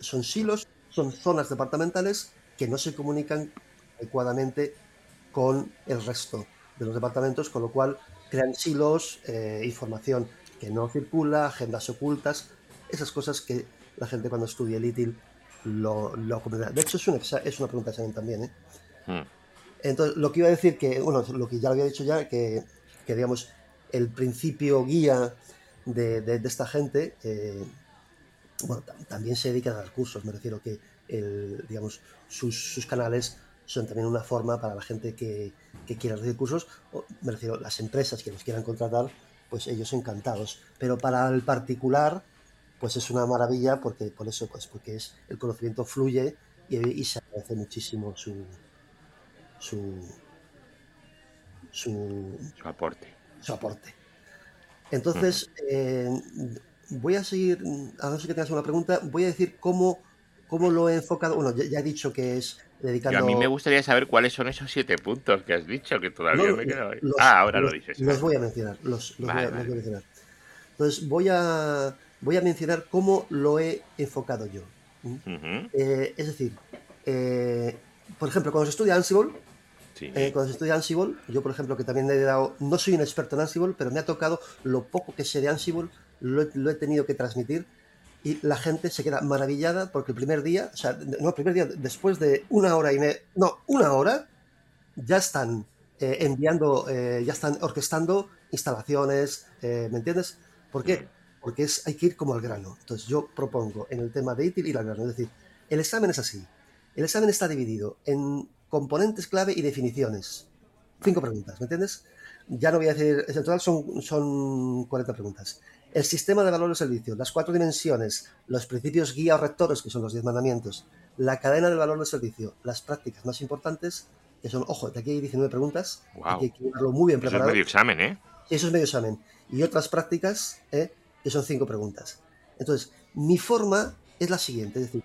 son silos, son zonas departamentales que no se comunican adecuadamente con el resto de los departamentos, con lo cual crean silos, eh, información que no circula, agendas ocultas, esas cosas que la gente cuando estudia el ITIL lo, lo De hecho, es una, es una pregunta también. ¿eh? Hmm. Entonces, lo que iba a decir que, bueno, lo que ya lo había dicho ya, que, que digamos, el principio guía de, de, esta gente, eh, bueno, también se dedican a dar cursos, me refiero que, el, digamos, sus, sus canales son también una forma para la gente que, que quiera recibir cursos, o, me refiero, las empresas que nos quieran contratar, pues ellos encantados. Pero para el particular, pues es una maravilla porque por eso, pues porque es el conocimiento fluye y, se agradece muchísimo su su, su, aporte. Su aporte. Entonces, eh, voy a seguir, a no ser que tengas una pregunta, voy a decir cómo, cómo lo he enfocado. Bueno, ya he dicho que es a mí me gustaría saber cuáles son esos siete puntos que has dicho, que todavía me quedo ahí. ah, ahora lo dices. Los voy a mencionar, los, voy, a, mencionar. Entonces voy a, voy a mencionar cómo lo he enfocado yo. Eh, es decir, eh, por ejemplo, cuando se estudia Ansible, eh, cuando se estudia Ansible, yo por ejemplo que también he dado, no soy un experto en Ansible, pero me ha tocado lo poco que sé de Ansible, lo he tenido que transmitir y la gente se queda maravillada porque el primer día, o sea, no, el primer día, después de una hora y media, no, una hora, ya están eh, enviando, eh, ya están orquestando instalaciones, eh, ¿me entiendes? ¿Por qué? Porque es, hay que ir como al grano. Entonces yo propongo en el tema de ITIL ir al grano, es decir, el examen es así. El examen está dividido en componentes clave y definiciones. Cinco preguntas, ¿me entiendes? Ya no voy a decir, en total son, son 40 preguntas el sistema de valor de servicio, las cuatro dimensiones, los principios guía o rectores, que son los diez mandamientos, la cadena de valor de servicio, las prácticas más importantes, que son, ojo, de aquí hay 19 preguntas, hay que tenerlo muy bien preparado. Eso es medio examen, ¿eh? Eso es medio examen. Y otras prácticas, ¿eh? que son cinco preguntas. Entonces, mi forma es la siguiente, es decir,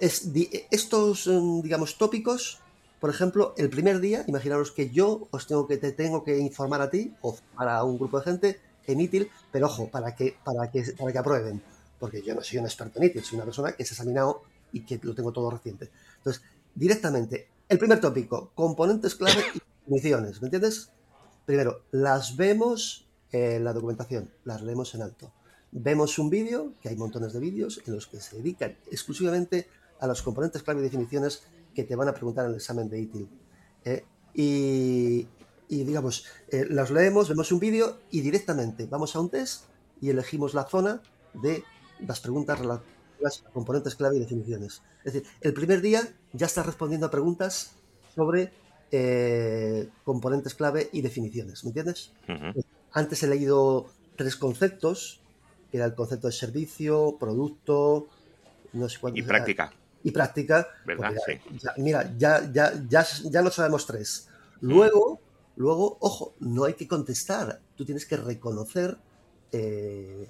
es, estos, mm, digamos, tópicos, por ejemplo, el primer día, imaginaros que yo os tengo que, te tengo que informar a ti o para un grupo de gente en ITIL, pero ojo, para que, para que, para que aprueben, porque yo no soy un experto en ITIL, soy una persona que se ha examinado y que lo tengo todo reciente. Entonces, directamente, el primer tópico, componentes clave y definiciones, ¿me entiendes? Primero, las vemos en la documentación, las leemos en alto. vemos un vídeo, que hay montones de vídeos en los que se dedican exclusivamente a los componentes clave y definiciones que te van a preguntar en el examen de ITIL. ¿eh? y, digamos, eh, los leemos, vemos un vídeo y directamente vamos a un test y elegimos la zona de las preguntas relativas a componentes clave y definiciones. Es decir, el primer día ya estás respondiendo a preguntas sobre eh, componentes clave y definiciones, ¿me entiendes? Antes he leído tres conceptos, que era el concepto de servicio, producto, no sé cuánto. Y práctica. Y práctica. ¿Verdad? Sí. mira, ya, ya, ya, ya no sabemos tres. Luego, luego, ojo, no hay que contestar. Tú tienes que reconocer eh,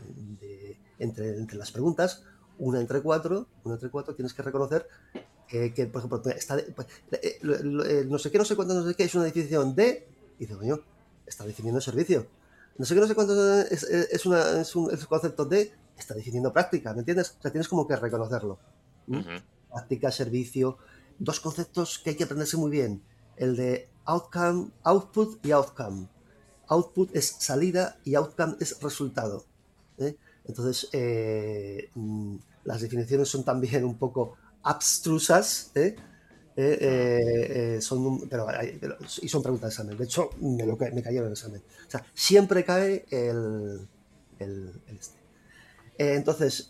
entre, entre las preguntas, una entre cuatro, una entre cuatro, tienes que reconocer que, por ejemplo, está, pues, eh, eh, no sé qué, no sé cuánto, no sé qué, es una definición de, y dice, coño, está definiendo servicio. No sé qué, no sé cuánto es, es, una, es un concepto de, está definiendo práctica, ¿me entiendes? O sea, tienes como que reconocerlo. Práctica, servicio, dos conceptos que hay que aprenderse muy bien. El de outcome, output y outcome. Output es salida y outcome es resultado. ¿eh? Entonces, mm, las definiciones son también un poco abstrusas, ¿eh? Eh, eh, son, pero, y son preguntas de examen. De hecho, me, lo, me cayeron en el examen. O sea, siempre cae el, el, este. entonces,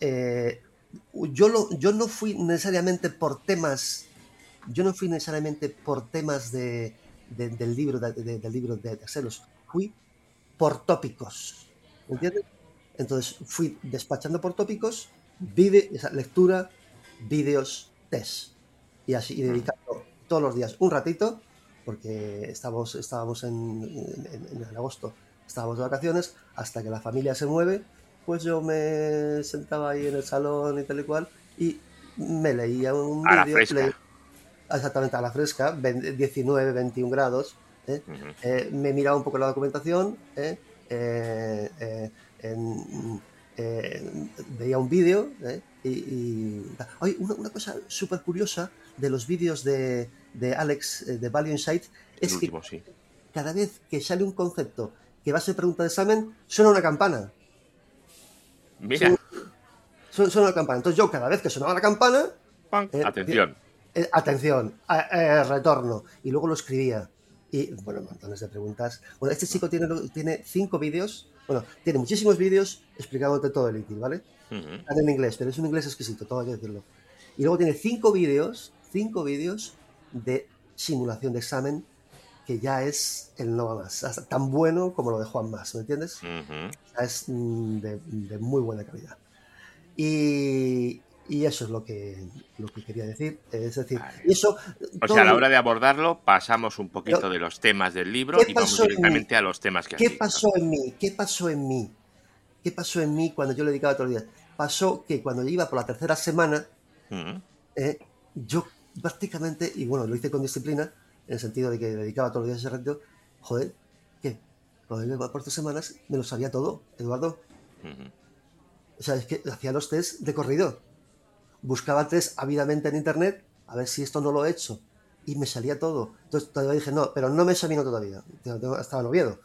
yo, lo, yo no fui necesariamente por temas, yo no fui necesariamente por temas de, del libro de, del libro de Terceros, fui por tópicos. ¿Entiendes? Entonces fui despachando por tópicos, vive esa lectura, vídeos, test. Y así, y dedicando todos los días un ratito, porque estábamos, estábamos en, en, agosto, estábamos de vacaciones, hasta que la familia se mueve, pues yo me sentaba ahí en el salón y tal y cual, y me leía un vídeo. Exactamente, a la fresca, 19, 21 grados. ¿eh? Eh, me miraba un poco la documentación, ¿eh? veía un vídeo y, Oye, una, cosa súper curiosa de los vídeos de, Alex eh, de Value Insight es que cada vez que sale un concepto que va a ser pregunta de examen, suena una campana. Mira. Suena, una campana. Entonces yo cada vez que sonaba la campana... Eh, atención. Eh, atención, retorno. Y luego lo escribía. Y bueno, montones de preguntas. Bueno, este chico tiene, tiene cinco vídeos. Bueno, tiene muchísimos vídeos explicándote todo el ITIL, ¿vale? en inglés, pero es un inglés exquisito, todo hay que decirlo. Y luego tiene cinco vídeos, cinco vídeos de simulación de examen que ya es el no más, tan bueno como lo de Juan Más, ¿me entiendes? Es mm, de, muy buena calidad. Y, eso es lo que, lo que quería decir. Es decir, eso. O sea, a la hora de abordarlo, pasamos un poquito de los temas del libro y vamos directamente a los temas que ¿Qué pasó en mí? ¿Qué pasó en mí? ¿Qué pasó en mí cuando yo le dedicaba todos los días? Pasó que cuando yo iba por la tercera semana, mm. eh, yo prácticamente, y bueno, lo hice con disciplina, en el sentido de que dedicaba todos los días ese reto, joder, ¿qué? Cuando iba por tres semanas me lo sabía todo, Eduardo. O sea, es que hacía los test de corrido. Buscaba test ávidamente en internet, a ver si esto no lo he hecho. Y me salía todo. Entonces todavía dije, no, pero no me examino todavía. Estaba en Oviedo.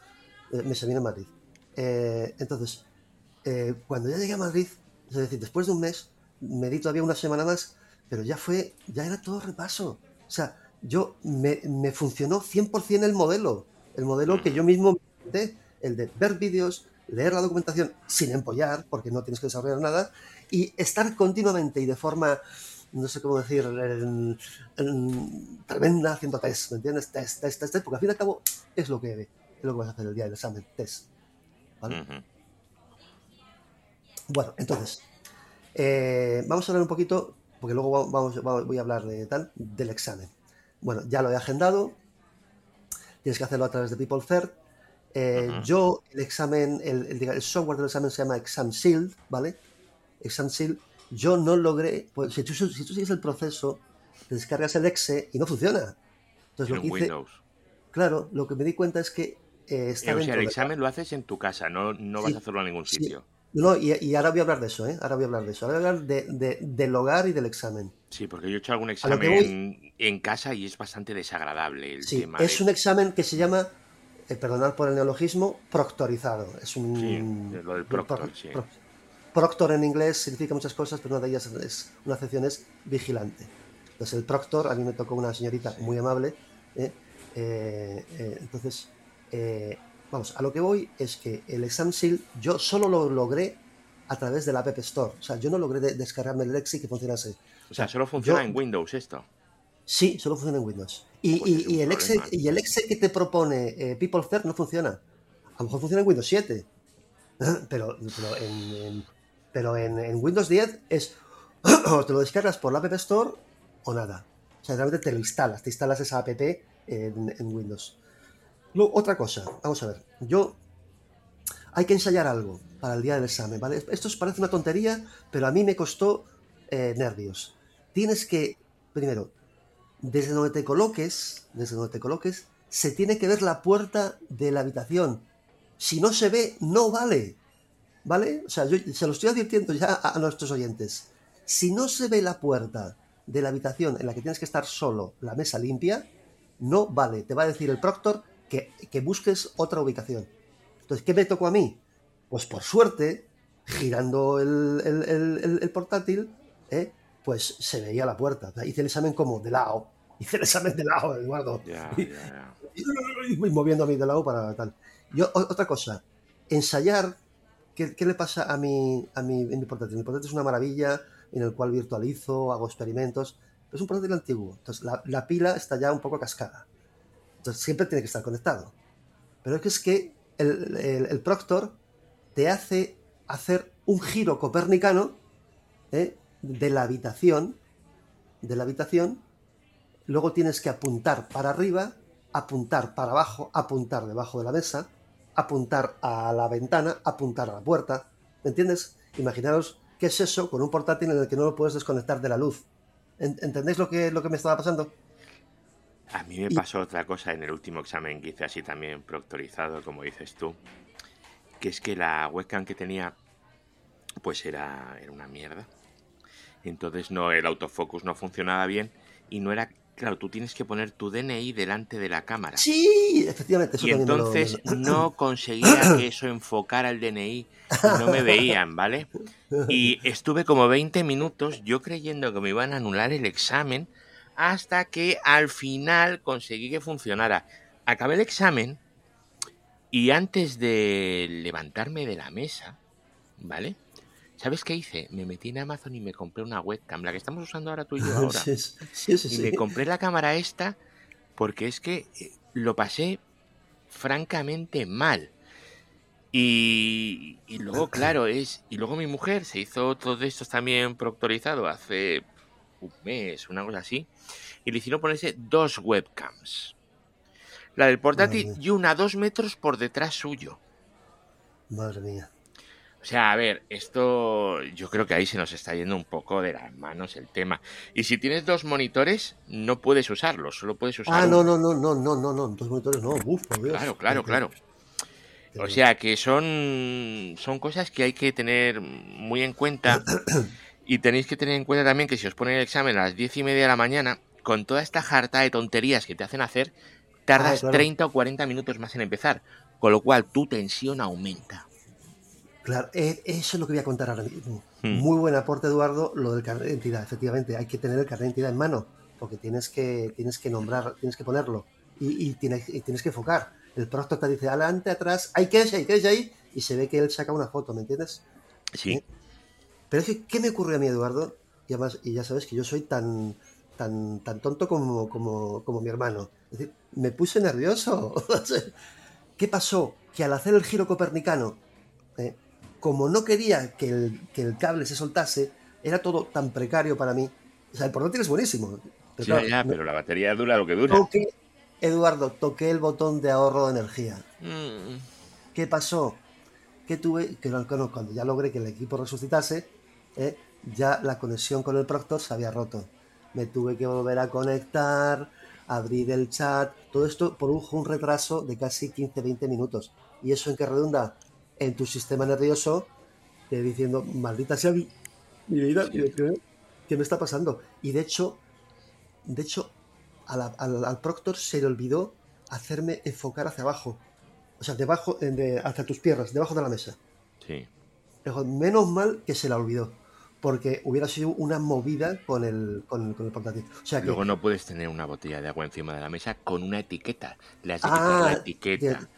Eh, me examino en Madrid. Eh, entonces, eh, cuando ya llegué a Madrid, es decir, después de un mes, me di todavía una semana más, pero ya fue, ya era todo repaso. O sea, yo me, me funcionó 100% el modelo, el modelo que yo mismo me el de ver vídeos, leer la documentación sin empollar, porque no tienes que desarrollar nada, y estar continuamente y de forma, no sé cómo decir, tremenda haciendo test, ¿me entiendes? Test, test, test, porque al fin y al cabo es lo que, es lo que vas a hacer el día del examen, test. ¿Vale? Bueno, entonces, eh, vamos a hablar un poquito, porque luego vamos, voy a hablar de tal, del examen. Bueno, ya lo he agendado, tienes que hacerlo a través de People eh, Yo, el examen, el, software del examen se llama Exam Shield, ¿vale? Exam Shield, yo no logré, pues si tú, si tú sigues el proceso, te descargas el exe y no funciona. Entonces, lo que hice, Claro, lo que me di cuenta es que eh, está o sea, el examen lo haces en tu casa, no, no vas a hacerlo en ningún sitio. No, y, ahora voy a hablar de eso, ¿eh? Ahora voy a hablar de eso. Ahora voy a hablar de, del hogar y del examen. Sí, porque yo he hecho algún examen en casa y es bastante desagradable el sí, Es un examen que se llama, eh, perdonad por el neologismo, proctorizado. Es un. Sí, lo del proctor, sí. proctor en inglés significa muchas cosas, pero una de ellas es una acepción es vigilante. Entonces el proctor, a mí me tocó una señorita muy amable. ¿eh? Eh, eh, entonces, vamos, a lo que voy es que el exam seal yo solo lo logré a través de la App Store. O sea, yo no logré descargarme el Lexi que funcionase. O sea, solo funciona en Windows esto. Sí, solo funciona en Windows. Y, pues el, Excel, y el Excel que te propone eh, PeopleCert no funciona. A lo mejor funciona en Windows 7. Pero, pero, en, Windows 10 es o te lo descargas por la App Store o nada. O sea, realmente te lo instalas, te instalas esa app en, Windows. Luego, otra cosa, vamos a ver. Yo hay que ensayar algo para el día del examen, ¿vale? Esto os parece una tontería, pero a mí me costó eh, nervios. Tienes que, primero, desde donde te coloques, desde donde te coloques, se tiene que ver la puerta de la habitación. Si no se ve, no vale. ¿Vale? O sea, yo se lo estoy advirtiendo ya a, nuestros oyentes. Si no se ve la puerta de la habitación en la que tienes que estar solo, la mesa limpia, no vale. Te va a decir el proctor que, busques otra ubicación. Entonces, ¿qué me tocó a mí? Pues por suerte, girando el, portátil, ¿eh? Pues se veía la puerta. Hice el examen como de lado. Hice el examen de lado, Eduardo. y, moviendo a mí de lado para tal. Yo, otra cosa, ensayar, ¿qué, le pasa a mi, a mi, mi portátil? Mi portátil es una maravilla en el cual virtualizo, hago experimentos. Pero es un portátil antiguo. Entonces la, pila está ya un poco cascada. Entonces siempre tiene que estar conectado. Pero es que, es que el, el Proctor te hace hacer un giro copernicano ¿eh? De la habitación, de la habitación, luego tienes que apuntar para arriba, apuntar para abajo, apuntar debajo de la mesa, apuntar a la ventana, apuntar a la puerta. ¿Me entiendes? Imaginaros qué es eso con un portátil en el que no lo puedes desconectar de la luz. ¿Entendéis lo que, lo que me estaba pasando? A mí me pasó otra cosa en el último examen que hice así también proctorizado, como dices tú, que es que la webcam que tenía pues era, era una mierda. Entonces no, el autofocus no funcionaba bien y no era Claro, tú tienes que poner tu DNI delante de la cámara. Sí, efectivamente. y entonces no conseguía que eso enfocara el DNI. No me veían, ¿vale? Y estuve como 20 minutos yo creyendo que me iban a anular el examen hasta que al final conseguí que funcionara. Acabé el examen y antes de levantarme de la mesa, ¿vale? ¿Sabes qué hice? Me metí en Amazon y me compré una webcam, la que estamos usando ahora tú y yo ahora. Sí, sí, sí, y me compré la cámara esta porque es que eh, lo pasé francamente mal. Y, y, luego, claro, es. Y luego mi mujer se hizo todos estos también proctorizado hace un mes, una cosa así. Y le hicieron ponerse dos webcams. La del portátil y una a dos metros por detrás suyo. Madre mía. O sea, a ver, esto yo creo que ahí se nos está yendo un poco de las manos el tema. Y si tienes dos monitores, no puedes usarlos, solo puedes usar. Ah, no, no, no, no, no, no, no, dos monitores no, Uf, por Dios. Claro, claro, claro. O sea que son, son cosas que hay que tener muy en cuenta. Y tenéis que tener en cuenta también que si os ponen el examen a las diez y media de la mañana, con toda esta jarta de tonterías que te hacen hacer, tardas 30 o 40 minutos más en empezar. Con lo cual tu tensión aumenta. Claro, eh, eso es lo que voy a contar ahora mismo. Hmm. Muy buen aporte, Eduardo, lo del carnet de identidad. Efectivamente, hay que tener el carnet de identidad en mano, porque tienes que, tienes que nombrar, tienes que ponerlo y, tienes, tienes, que enfocar. El proctor te dice adelante, atrás, hay que ahí, que ahí, y se ve que él saca una foto, ¿me entiendes? Sí. ¿Eh? Pero es que, ¿qué me ocurrió a mí, Eduardo? Y además, y ya sabes que yo soy tan, tan, tan tonto como, como, como mi hermano. Es decir, me puse nervioso. ¿Qué pasó? Que al hacer el giro copernicano, ¿eh? Como no quería que el, cable se soltase, era todo tan precario para mí. O sea, el portátil es buenísimo. Pero, ya, pero la batería dura lo que dura. Eduardo, toqué el botón de ahorro de energía. Mm. ¿Qué pasó? Que tuve, que cuando ya logré que el equipo resucitase, eh, ya la conexión con el Proctor se había roto. Me tuve que volver a conectar, abrir el chat, todo esto produjo un retraso de casi 15-20 minutos. ¿Y eso en qué redunda? En tu sistema nervioso diciendo, maldita sea mi, vida, ¿qué, me está pasando? Y de hecho, de hecho, al, Proctor se le olvidó hacerme enfocar hacia abajo. O sea, debajo, de, hacia tus piernas, debajo de la mesa. Sí. Dijo, menos mal que se la olvidó, porque hubiera sido una movida con el, con, con el portátil. O sea que, Luego no puedes tener una botella de agua encima de la mesa con una etiqueta. Le has Ah, la etiqueta.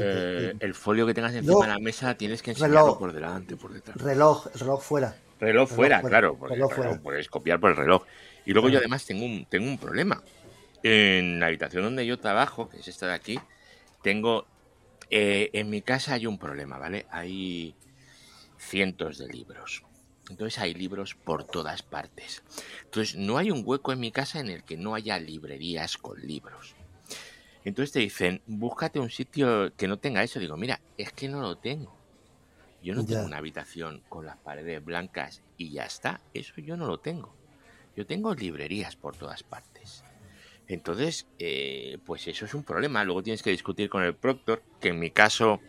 Eh, el folio que tengas encima No. de la mesa tienes que enseñarlo Reloj. por delante, por detrás. reloj, reloj fuera. Reloj fuera, fuera, claro, porque reloj claro, fuera. puedes copiar por el reloj. Y luego yo Claro. además tengo un, tengo un problema. En la habitación donde yo trabajo, que es esta de aquí, tengo... eh, en mi casa hay un problema, ¿vale? Hay cientos de libros. Entonces hay libros por todas partes. Entonces no hay un hueco en mi casa en el que no haya librerías con libros. Entonces te dicen, búscate un sitio que no tenga eso. Digo, mira, es que no lo tengo. Yo no Ya. tengo una habitación con las paredes blancas y ya está. Eso yo no lo tengo. Yo tengo librerías por todas partes. Entonces, eh, pues eso es un problema. Luego tienes que discutir con el proctor, que en mi caso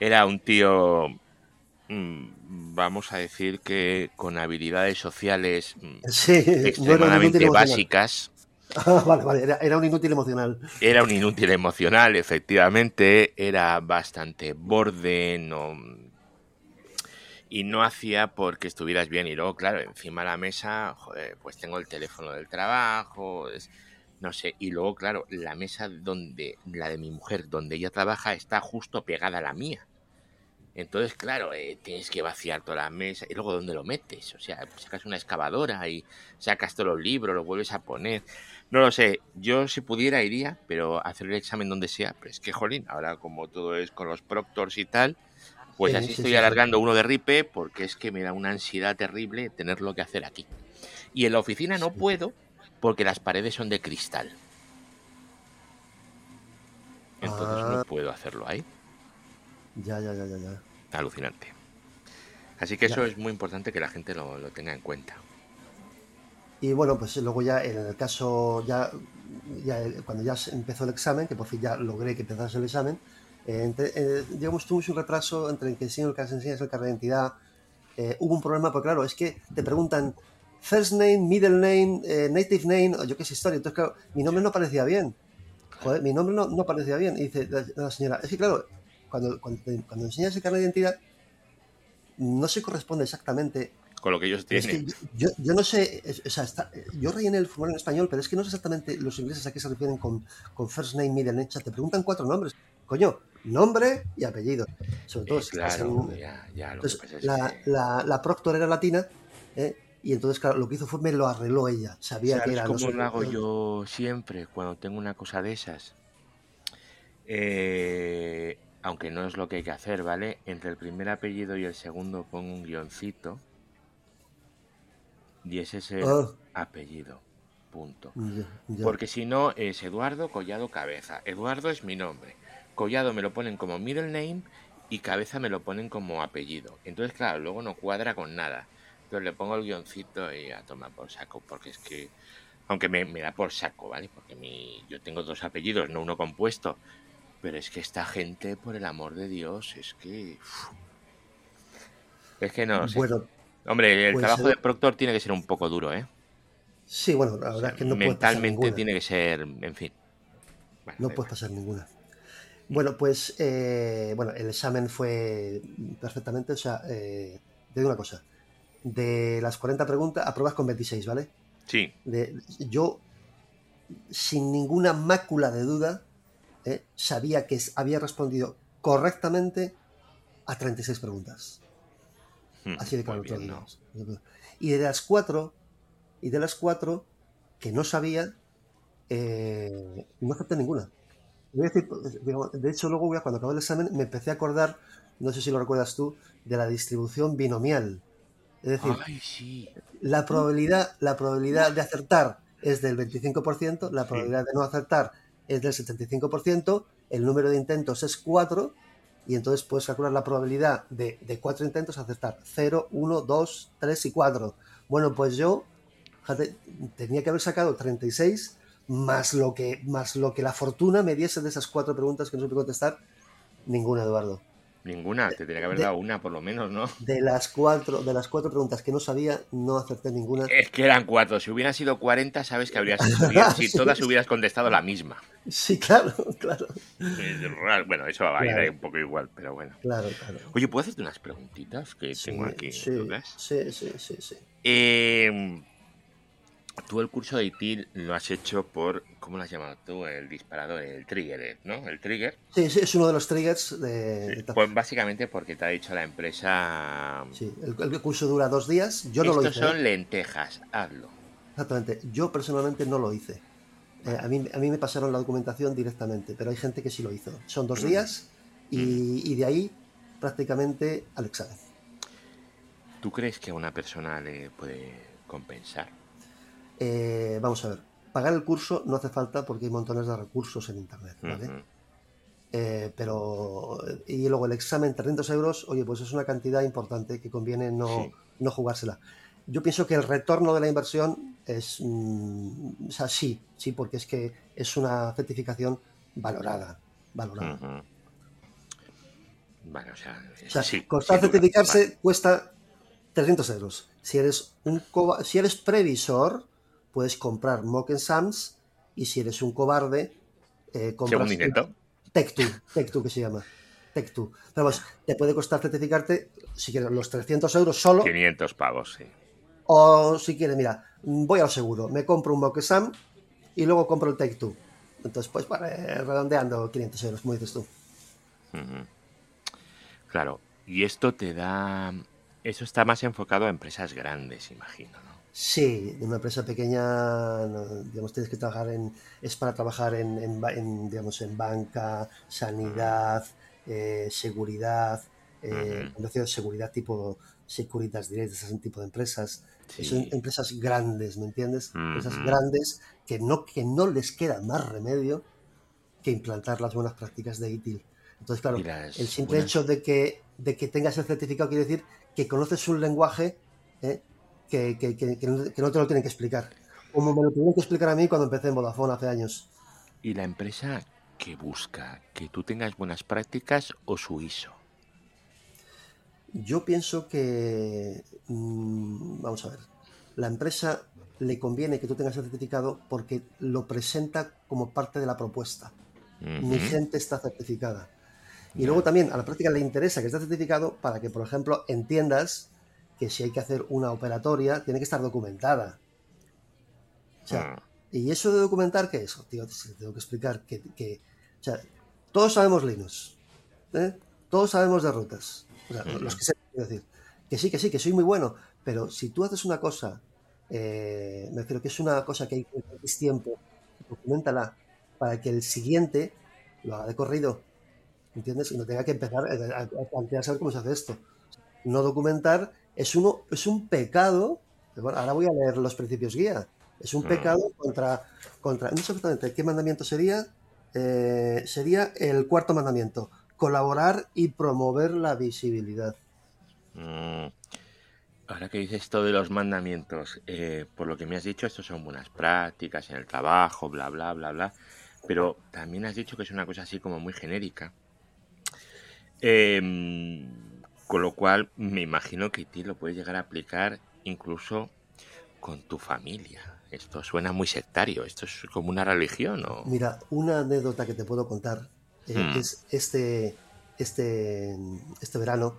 era un tío, vamos a decir que con habilidades sociales mm, Sí, extremadamente básicas. Ah, vale, vale, era, era un inútil emocional. Era un inútil emocional, efectivamente. Era bastante borde, no. Y no hacía porque estuvieras bien. Y luego, claro, encima de la mesa, joder, pues tengo el teléfono del trabajo, es- no sé. Y luego, claro, la mesa donde, la de mi mujer, donde ella trabaja, está justo pegada a la mía. Entonces, claro, eh, tienes que vaciar toda la mesa. Y luego, ¿dónde lo metes? O sea, sacas una excavadora y sacas todos los libros, los vuelves a poner. No lo sé, yo si pudiera iría, pero hacer el examen donde sea, pero es que, jolín, ahora como todo es con los proctors y tal, pues Sí, así sí, estoy sí, alargando uno de ripe porque es que me da una ansiedad terrible tenerlo que hacer aquí. Y en la oficina no puedo porque las paredes son de cristal. Entonces Ah. no puedo hacerlo ahí. Ya, ya, ya, ya, ya. Alucinante. Así que Ya. eso es muy importante que la gente lo, lo tenga en cuenta. Y bueno, pues luego ya en el caso, ya, ya cuando ya empezó el examen, que por fin ya logré que empezase el examen, eh, entre- eh, digamos, tuvo un retraso entre el que enseñas el que enseñas el carnet de identidad. eh, hubo un problema, porque claro, es que te preguntan first name, middle name, eh, native name, o yo qué sé historia. Entonces, claro, mi nombre no parecía bien. Joder, mi nombre no, no parecía bien. Y dice la, la señora, es que claro, cuando, cuando, cuando enseñas el carnet de identidad, no se corresponde exactamente Con lo que ellos es tienen. que yo, yo no sé, o sea, está- yo rellené el formulario en español, pero es que no sé exactamente los ingleses a qué se refieren con, con first name, middle name. O sea, te preguntan cuatro nombres. Coño, nombre y apellido. Sobre todo Eh, si claro, en- ya, ya, lo Entonces, que pasa es la, que- la, la proctor era latina, ¿eh? y entonces, claro, lo que hizo fue me lo arregló ella. Sabía que ¿Sabes era. no cómo sé, lo hago yo siempre cuando tengo una cosa de esas? Eh, aunque no es lo que hay que hacer, ¿vale? Entre el primer apellido y el segundo pongo un guioncito. Y ese es el Ah. apellido. Punto. ya, ya. Porque si no es Eduardo Collado Cabeza. Eduardo es mi nombre. Collado me lo ponen como middle name y Cabeza me lo ponen como apellido. Entonces, claro, luego no cuadra con nada. Entonces le pongo el guioncito y a tomar por saco. Porque es que, aunque me, me da por saco, ¿vale? Porque mi, yo tengo dos apellidos, no uno compuesto. Pero es que esta gente, por el amor de Dios, es que... uf. Es que no. Bueno, Hombre, el pues, trabajo eh, de proctor tiene que ser un poco duro, ¿eh? sí, bueno, la verdad es que no puede pasar Mentalmente tiene que ser, en fin. Bueno, No puede pasar ninguna. Bueno, pues eh, bueno, el examen fue perfectamente, o sea, eh, te digo una cosa, de las 40 preguntas apruebas con 26, ¿vale? Sí, De- yo, sin ninguna mácula de duda, eh, sabía que había respondido correctamente a 36 preguntas. Mm, Así de claro, bien. ¿no? Y de las cuatro, y de las cuatro que no sabía, eh, no acepté ninguna. De hecho, luego cuando acabé el examen me empecé a acordar, no sé si lo recuerdas tú, de la distribución binomial. Es decir, Ay, sí. la probabilidad, la probabilidad de acertar es del 25%, la Sí. probabilidad de no acertar es del 75%, el número de intentos es 4, y entonces puedes calcular la probabilidad de, de 4 intentos acertar 0, 1, 2, 3 y 4. Bueno, pues yo fíjate, tenía que haber sacado 36 más lo que más lo que la fortuna me diese de esas cuatro preguntas que no supe contestar. Ninguna, Eduardo. Ninguna, te tenía que haber de- dado una por lo menos, ¿no? De las cuatro, de las cuatro preguntas que no sabía, no acerté ninguna. Es que eran cuatro. Si hubieran sido 40, sabes que habrías hubieras- si todas hubieras contestado la misma. Sí, claro, claro. Bueno, eso va a ir un poco igual, pero bueno. claro, claro. Oye, ¿puedo hacerte unas preguntitas que Sí, tengo aquí? sí, sí, sí, sí, sí. Eh, tú el curso de ITIL lo has hecho por, ¿cómo lo has llamado tú? El disparador, el trigger, ¿no? El trigger. Sí, es uno de los triggers de... Pues básicamente porque te ha dicho la empresa... Sí, el, el curso dura dos días. Yo no lo Estos hice. son ¿eh? lentejas, hazlo. Exactamente. Yo personalmente no lo hice. Eh, a, mí, a mí me pasaron la documentación directamente, pero hay gente que sí lo hizo. Son dos Mm. días y, y de ahí prácticamente al examen. ¿Tú crees que a una persona le puede compensar? Eh, vamos a ver. Pagar el curso no hace falta porque hay montones de recursos en Internet. ¿vale? Eh, pero. Y luego el examen, 300 euros, oye, pues es una cantidad importante que conviene no, Sí. no jugársela. Yo pienso que el retorno de la inversión es. mm, o sea, sí, sí, porque es que es una certificación valorada. Valorada. Bueno, o sea, O sea, sí, costar certificarse Vale. cuesta 300 euros. Si eres un si eres previsor, puedes comprar mock exams y si eres un cobarde, eh, compras Según. Tech2, Tech2 que se llama. Tech2. Pero vamos, te puede costar certificarte, si quieres, los 300 euros solo, 500 pavos, sí. o si quieres, mira, voy al seguro, me compro un mock exam y luego compro el Tech2. Entonces, pues, para, eh, redondeando 500 euros, como dices tú. Claro, y esto te da... Eso está más enfocado a empresas grandes, imagino, ¿no? Sí, de una empresa pequeña, digamos, tienes que trabajar en, es para trabajar en, en en, digamos, en banca, sanidad, eh, seguridad, eh, seguridad tipo Securitas Direct, ese tipo de empresas, Sí. son empresas grandes, ¿me entiendes? Empresas grandes que no, que no les queda más remedio que implantar las buenas prácticas de ITIL. Entonces, claro, el simple buenas- hecho de que, de que tengas el certificado quiere decir que conoces un lenguaje ¿eh? Que, que- que- que no, te lo tienen que explicar. Como me lo tuvieron que explicar a mí cuando empecé en Vodafone hace años. ¿Y la empresa que busca? ¿Que tú tengas buenas prácticas o su ISO? Yo pienso que, mm, vamos a ver, la empresa le conviene que tú tengas el certificado porque lo presenta como parte de la propuesta. Mi Ujú. gente está certificada. Y Ya. luego también a la práctica le interesa que esté certificado para que, por ejemplo, entiendas que si hay que hacer una operatoria, tiene que estar documentada. O sea, Ah, ¿y eso de documentar qué es? Tío, te tengo que explicar que, que- o sea, todos sabemos Linux, ¿eh? todos sabemos de rutas, o sea, los que quiero decir, que sí, que sí, que soy muy bueno, pero si tú haces una cosa, eh, me refiero que es una cosa que hay que es tiempo, documentala para que el siguiente lo haga de corrido, ¿entiendes? Y no tenga que empezar a, a, a plantearse cómo se hace esto. No documentar es, uno, es un pecado, bueno, ahora voy a leer los principios guía, es un Mm. pecado contra, contra, no sé exactamente qué mandamiento sería, eh, sería el cuarto mandamiento, colaborar y promover la visibilidad. mm. Ahora que dices esto de los mandamientos, eh, por lo que me has dicho, estos son buenas prácticas en el trabajo, bla, bla, bla, bla. Pero también has dicho que es una cosa así como muy genérica. Em, con lo cual, me imagino que ti lo puedes llegar a aplicar incluso con tu familia. Esto suena muy sectario. Esto es como una religión, ¿o? Mira, una anécdota que te puedo contar eh, Hmm. es este, este, este verano.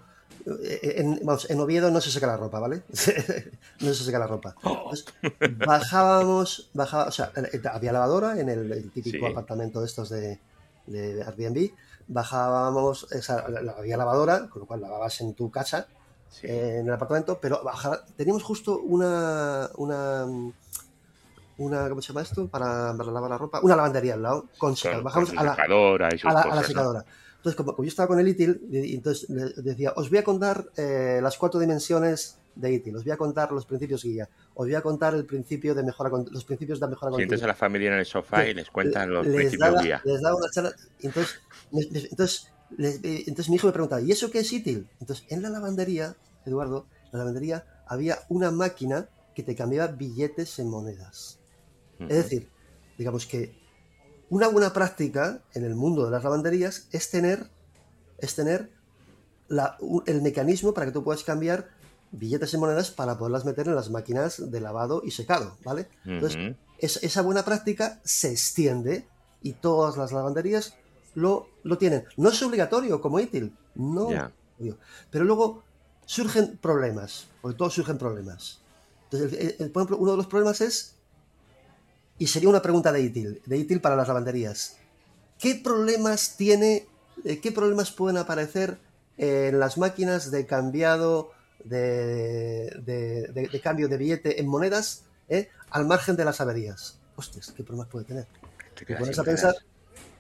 eh, En, vamos, en Oviedo no se seca la ropa, ¿vale? no se seca la ropa. Entonces, bajábamos, bajaba, o sea, había lavadora en el, el típico Sí. apartamento de estos de, de Airbnb. Bajábamos, la- había lavadora, con lo cual lavabas en tu casa, Sí. eh, en el apartamento, pero bajar, teníamos justo una, una, una, ¿cómo se llama esto? Para, para lavar la ropa, una lavandería al lado, con Con- secador. con Bajamos a la, secadora y sus a la, a la cosas, ¿no? secadora. Entonces, como, como yo estaba con el ITIL, entonces le decía, os voy a contar eh, las cuatro dimensiones de ITIL, os voy a contar los principios guía, os voy a contar el principio de mejora, los principios de mejora Sientes continua. a la familia en el sofá Sí. y les cuentan los Les principios guía. Les daba una charla. Entonces, entonces, les- eh, entonces mi hijo me preguntaba, ¿y eso qué es ITIL? Entonces, en la lavandería, Eduardo, en la lavandería había una máquina que te cambiaba billetes en monedas. Es decir, digamos que una buena práctica en el mundo de las lavanderías es tener, es tener la- el mecanismo para que tú puedas cambiar billetes y monedas para poderlas meter en las máquinas de lavado y secado, ¿vale? Entonces, es- esa buena práctica se extiende y todas las lavanderías lo, lo tienen. No es obligatorio como ITIL, no. Obvio. Pero luego surgen problemas, porque todos surgen problemas. Entonces, el- el- por ejemplo, uno de los problemas es, y sería una pregunta de ITIL, de ITIL para las lavanderías. ¿Qué problemas tiene, eh, qué problemas pueden aparecer en las máquinas de cambiado de, de- de- de cambio de billete en monedas eh, al margen de las averías? Hostias, ¿qué problemas puede tener? Te pones a pensar,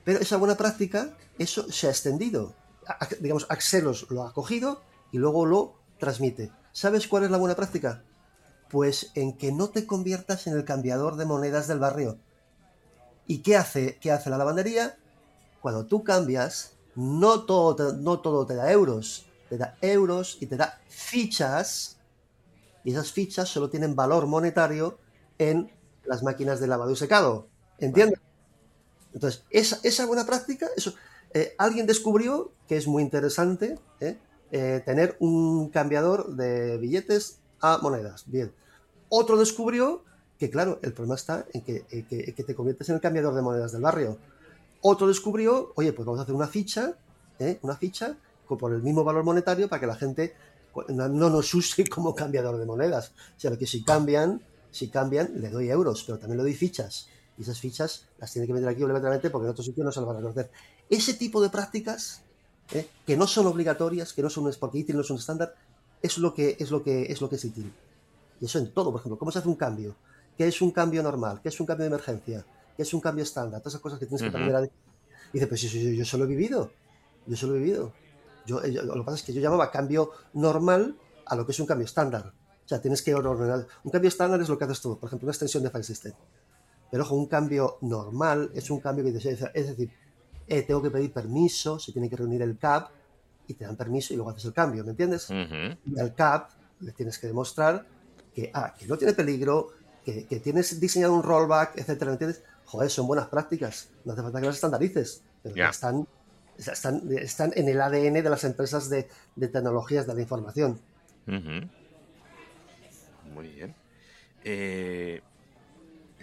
pero esa buena práctica, eso se ha extendido. A- digamos, Axelos lo ha cogido y luego lo transmite. ¿Sabes cuál es la buena práctica? Pues en que no te conviertas en el cambiador de monedas del barrio. ¿Y qué hace, qué hace la lavandería? Cuando tú cambias, no todo, te, no todo te da euros, te da euros y te da fichas, y esas fichas solo tienen valor monetario en las máquinas de lavado y secado. ¿Entiendes? Entonces, esa, esa buena práctica, eso, eh, alguien descubrió que es muy interesante ¿eh? Eh, tener un cambiador de billetes a monedas. Bien. Otro descubrió que, claro, el problema está en que, que- te conviertes en el cambiador de monedas del barrio. Otro descubrió, oye, pues vamos a hacer una ficha, una ficha por el mismo valor monetario para que la gente no, no nos use como cambiador de monedas. O sea, que si cambian, si cambian, le doy euros, pero también le doy fichas. Y esas fichas las tiene que meter aquí obligatoriamente porque en otro sitio no se las van a reconocer. Ese tipo de prácticas, ¿eh? que no son obligatorias, que no son porque ITIL no es un estándar, es lo que es lo que es lo que es ITIL. Y eso en todo, por ejemplo, cómo se hace un cambio, qué es un cambio normal, qué es un cambio de emergencia, qué es un cambio estándar, todas esas cosas que tienes que Ujú. aprender a. Y dice, pues sí, sí, yo solo he vivido, yo solo he vivido. Yo, eh, yo- lo que pasa es que yo llamaba cambio normal a lo que es un cambio estándar. O sea, tienes que ordenar. Un cambio estándar es lo que haces tú, por ejemplo, una extensión de file system. Pero ojo, un cambio normal es un cambio que dices, es decir, eh, tengo que pedir permiso, se tiene que reunir el CAP y te dan permiso y luego haces el cambio, ¿me entiendes? Ujú. Y al CAP le tienes que demostrar que, ah, que no tiene peligro, que, que tienes diseñado un rollback, etcétera, ¿me entiendes? Joder, son buenas prácticas, no hace falta que las estandarices, pero Ya. están, están, están en el ADN de las empresas de, de tecnologías de la información. Muy bien. Eh,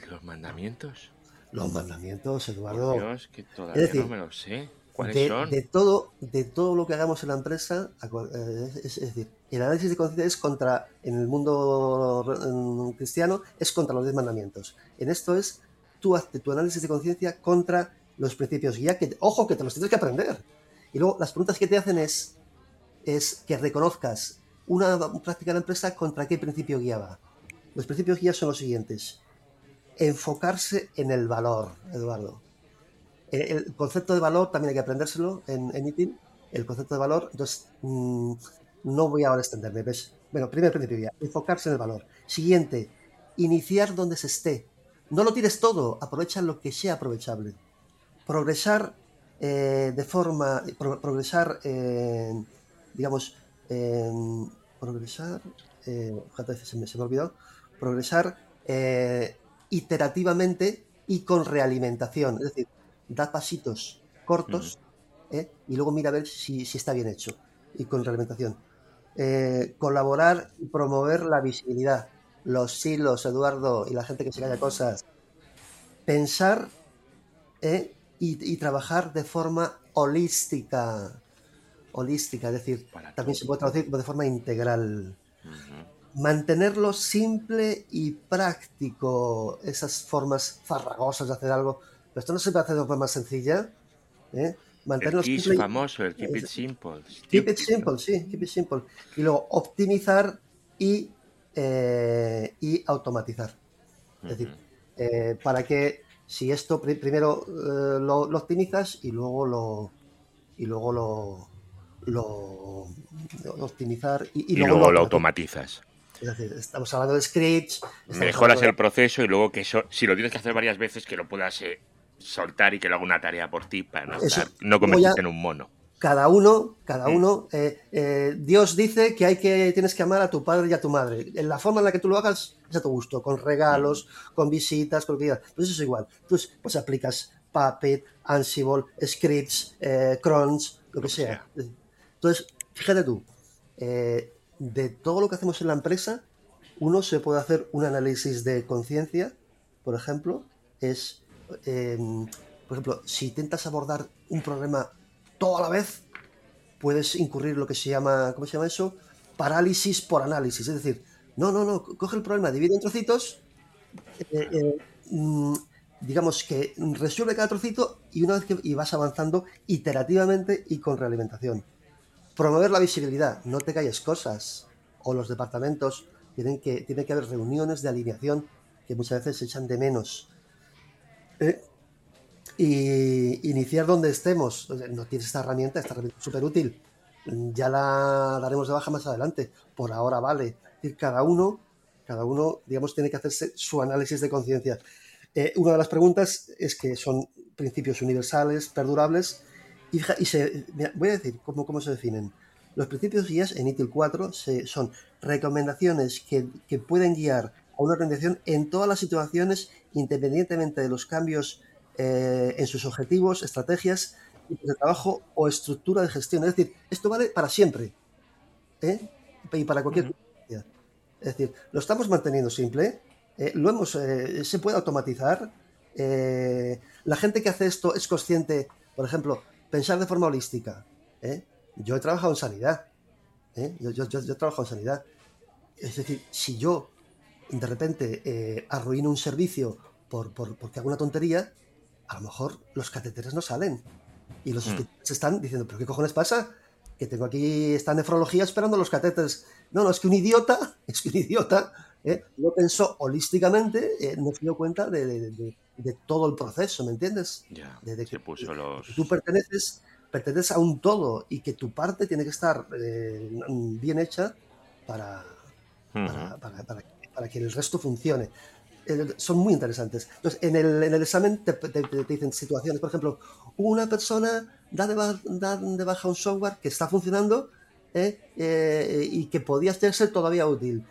¿Los mandamientos? Los mandamientos, Por Eduardo, Dios, que todavía Es decir, no me lo sé. ¿Cuáles de, son? de todo, de todo lo que hagamos en la empresa, eh, es, es decir, el análisis de conciencia es contra, en el mundo cristiano, es contra los diez mandamientos. En esto es tu, act- tu análisis de conciencia contra los principios guía, que, ojo, que te los tienes que aprender. Y luego las preguntas que te hacen es, es que reconozcas una práctica de la empresa contra qué principio guía va. Los principios guía son los siguientes. Enfocarse en el valor, Eduardo. El, concepto de valor también hay que aprendérselo en, en ITIL. El concepto de valor, entonces, mm, no voy ahora a extenderme. ¿ves? Bueno, primer principio guía, enfocarse en el valor. Siguiente, iniciar donde se esté. No lo tires todo, aprovecha lo que sea aprovechable. Progresar eh, de forma, pro- progresar, digamos, progresar, eh, fíjate, se me, se me olvidó, progresar eh, iterativamente y con realimentación. Es decir, da pasitos cortos ¿eh? y luego mira a ver si, si está bien hecho y con realimentación. Colaborar y promover la visibilidad. Los silos, Eduardo, y la gente que se calla cosas. Pensar ¿eh? Y, y trabajar de forma holística. Holística, es decir, Para también se puede traducir de forma integral mantenerlo simple y práctico, esas formas farragosas de hacer algo. Pero esto no se puede hacer de forma sencilla. ¿eh? El Mantenerlo KISS simple. famoso, el Keep It Simple. Keep it simple, sí, keep it simple. Y luego optimizar y, eh, y automatizar. Es decir, eh, para que si esto pri- primero eh, lo, lo optimizas y luego lo y luego lo, lo, lo optimizar y, Y, luego lo automatizas. Es decir, estamos hablando de scripts. Mejoras de- el proceso y luego que eso, si lo tienes que hacer varias veces, que lo puedas eh, soltar y que lo haga una tarea por ti para no, estar, no convertirte ya- en un mono. Cada uno, cada Mm. uno, eh, eh, Dios dice que hay que tienes que amar a tu padre y a tu madre. En la forma en la que tú lo hagas es a tu gusto, con regalos, con visitas, con lo que quieras. Pues eso es igual. Entonces, pues aplicas Puppet, Ansible, Scripts, eh, Crunch, lo que sea. Entonces, fíjate tú, eh, de todo lo que hacemos en la empresa, uno se puede hacer un análisis de conciencia, por ejemplo, es, eh, por ejemplo, si intentas abordar un problema todo a la vez, puedes incurrir lo que se llama, ¿cómo se llama eso? Parálisis por análisis. Es decir, no, no, no, coge el problema, divide en trocitos, eh, eh, mm, digamos que resuelve cada trocito y una vez que y vas avanzando iterativamente y con realimentación. Promover la visibilidad, no te calles cosas. O los departamentos tienen que, tiene que haber reuniones de alineación que muchas veces se echan de menos. Eh, y iniciar donde estemos. No tienes esta herramienta, esta herramienta súper útil. Ya la daremos de baja más adelante. Por ahora vale. Y cada uno, cada uno, digamos, tiene que hacerse su análisis de conciencia. Eh, una de las preguntas es que son principios universales, perdurables, y, se, voy a decir cómo, cómo se definen. Los principios guías en ITIL 4 son recomendaciones que, que, pueden guiar a una organización en todas las situaciones, independientemente de los cambios eh, en sus objetivos, estrategias de trabajo o estructura de gestión. Es decir, esto vale para siempre ¿eh? y para cualquier. Es decir, lo estamos manteniendo simple, eh, lo hemos, se puede automatizar. la gente que hace esto es consciente, por ejemplo, pensar de forma holística. Yo he trabajado en sanidad. Yo, yo, yo, he trabajado en sanidad. Es decir, si yo de repente arruino un servicio por, por, porque hago una tontería, a lo mejor los catéteres no salen. Y los mm. hospitales están diciendo, ¿pero qué cojones pasa? Que tengo aquí esta nefrología esperando los catéteres. No, no, es que un idiota, es que un idiota, ¿eh? no pensó holísticamente, eh, no se dio cuenta de, todo el proceso, ¿me entiendes? Ya, de, que, puso los... tú perteneces, perteneces a un todo y que tu parte tiene que estar eh, bien hecha para, para, que el resto funcione. Eh, son muy interesantes. Entonces, en el, en el examen te, dicen situaciones, por ejemplo, una persona da de, baja un software que está funcionando eh, eh, y que podía ser todavía útil.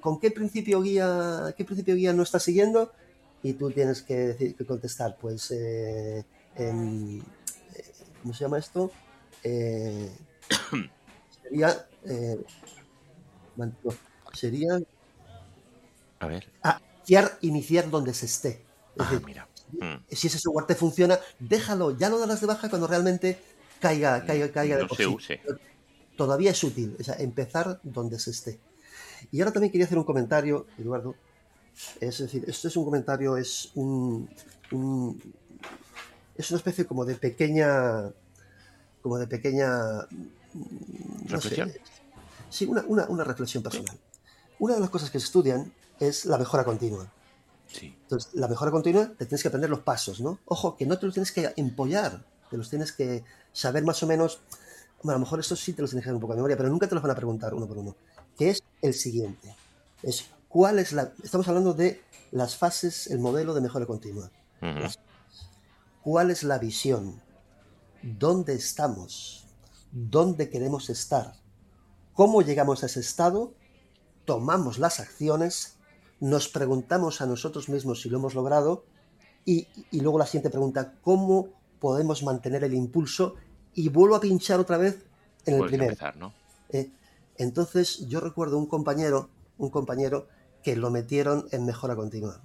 ¿Con qué principio guía, qué principio guía no está siguiendo? Y tú tienes que, decir, que contestar, pues, ¿cómo se llama esto? sería, sería, a ver. Ah, iniciar, donde se esté. Ah, mira. Mm. Si ese software te funciona, déjalo, ya lo darás de baja cuando realmente caiga, caiga, caiga de sí. Todavía es útil, o sea, empezar donde se esté. Y ahora también quería hacer un comentario, Eduardo. Es decir, esto es un comentario, es un, es una especie como de pequeña, como de pequeña reflexión. sí, una, una, reflexión personal. Una de las cosas que se estudian es la mejora continua. Entonces, la mejora continua te tienes que aprender los pasos, ¿no? Ojo, que no te los tienes que empollar, te los tienes que saber más o menos. Bueno, a lo mejor esto sí te los tienes que hacer un poco de memoria, pero nunca te los van a preguntar uno por uno. Que es el siguiente. Es cuál es la. Estamos hablando de las fases, el modelo de mejora continua. ¿Cuál es la visión? ¿Dónde estamos? ¿Dónde queremos estar? ¿Cómo llegamos a ese estado? Tomamos las acciones nos preguntamos a nosotros mismos si lo hemos logrado y, luego la siguiente pregunta, ¿cómo podemos mantener el impulso? Y vuelvo a pinchar otra vez en el primero. Eh, entonces yo recuerdo un compañero, un compañero que lo metieron en mejora continua.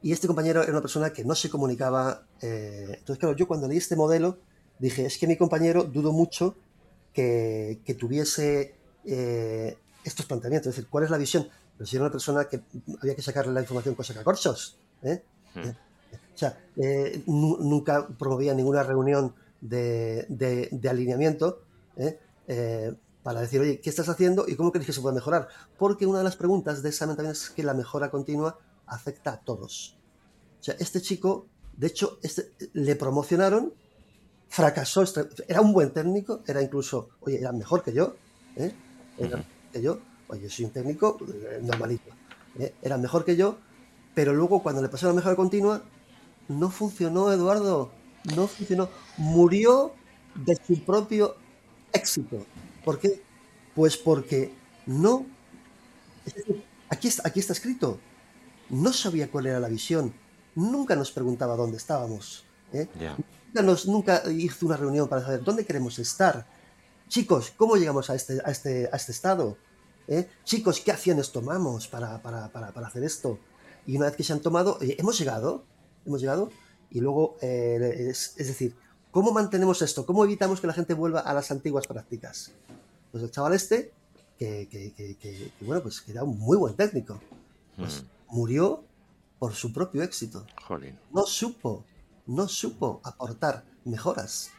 Y este compañero era una persona que no se comunicaba. Eh, entonces, claro, yo cuando leí este modelo dije, es que mi compañero dudo mucho que, tuviese eh, estos planteamientos. Es decir, ¿cuál es la visión? Pero si era una persona que había que sacarle la información con sacacorchos. ¿eh? Hmm. ¿Eh? O sea, eh, nunca promovía ninguna reunión de, de, alineamiento para decir, oye, ¿qué estás haciendo y cómo crees que se puede mejorar? Porque una de las preguntas de examen también es que la mejora continua afecta a todos. O sea, este chico, de hecho, este, le promocionaron, fracasó, era un buen técnico, era incluso, oye, era mejor que yo, era mejor que yo, Oye, soy un técnico eh, normalito. ¿eh? Era mejor que yo, pero luego cuando le pasó la mejora continua, no funcionó, Eduardo. No funcionó. Murió de su propio éxito. ¿Por qué? Pues porque no. Aquí está, aquí está escrito. No sabía cuál era la visión. Nunca nos preguntaba dónde estábamos. ¿eh? Nunca, nunca hizo una reunión para saber dónde queremos estar. chicos, ¿cómo llegamos a este, a este, a este estado? ¿Eh? Chicos, ¿qué acciones tomamos para, para, para, para, hacer esto? Y una vez que se han tomado, oye, hemos llegado, hemos llegado, y luego, eh, es, es, decir, ¿cómo mantenemos esto? ¿Cómo evitamos que la gente vuelva a las antiguas prácticas? Pues el chaval este, que, que, que, que bueno, pues que era un muy buen técnico, pues mm. murió por su propio éxito. Jolín. No supo, no supo aportar mejoras.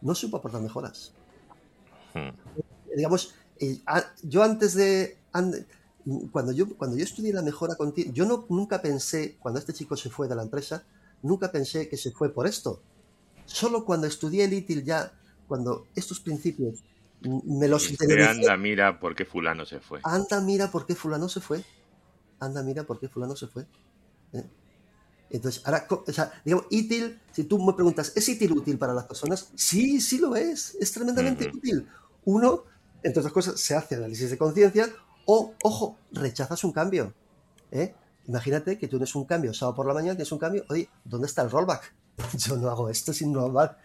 No supo aportar mejoras. Hmm. Digamos, eh, yo antes de. Cuando yo, cuando yo estudié la mejora continua, yo no, nunca pensé, cuando este chico se fue de la empresa, nunca pensé que se fue por esto. Solo cuando estudié el ITIL ya, cuando estos principios me los y Anda, mira por qué fulano se fue. Anda, mira por qué fulano se fue. Anda, mira por qué fulano se fue. ¿Eh? Entonces, ahora, o sea, digamos, ITIL, si tú me preguntas, ¿es ITIL útil para las personas? Sí, sí lo es, es tremendamente uh -huh. útil. Uno, entre otras cosas, se hace análisis de conciencia o, ojo, rechazas un cambio. ¿eh? Imagínate que tú tienes un cambio, sábado por la mañana tienes un cambio, oye, ¿dónde está el rollback? Yo no hago esto sin rollback.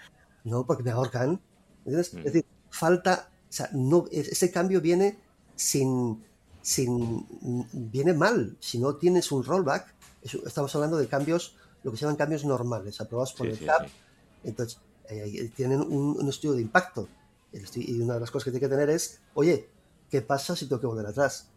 No, porque me ahorcan. ¿Entiendes? -huh. Es decir, falta, o sea, no, ese cambio viene sin, sin, viene mal. Si no tienes un rollback, estamos hablando de cambios, lo que se llaman cambios normales, aprobados por Sí, el sí, CAP. sí. Entonces, eh, tienen un, un estudio de impacto. Y una de las cosas que tiene que tener es, oye, ¿qué pasa si tengo que volver atrás?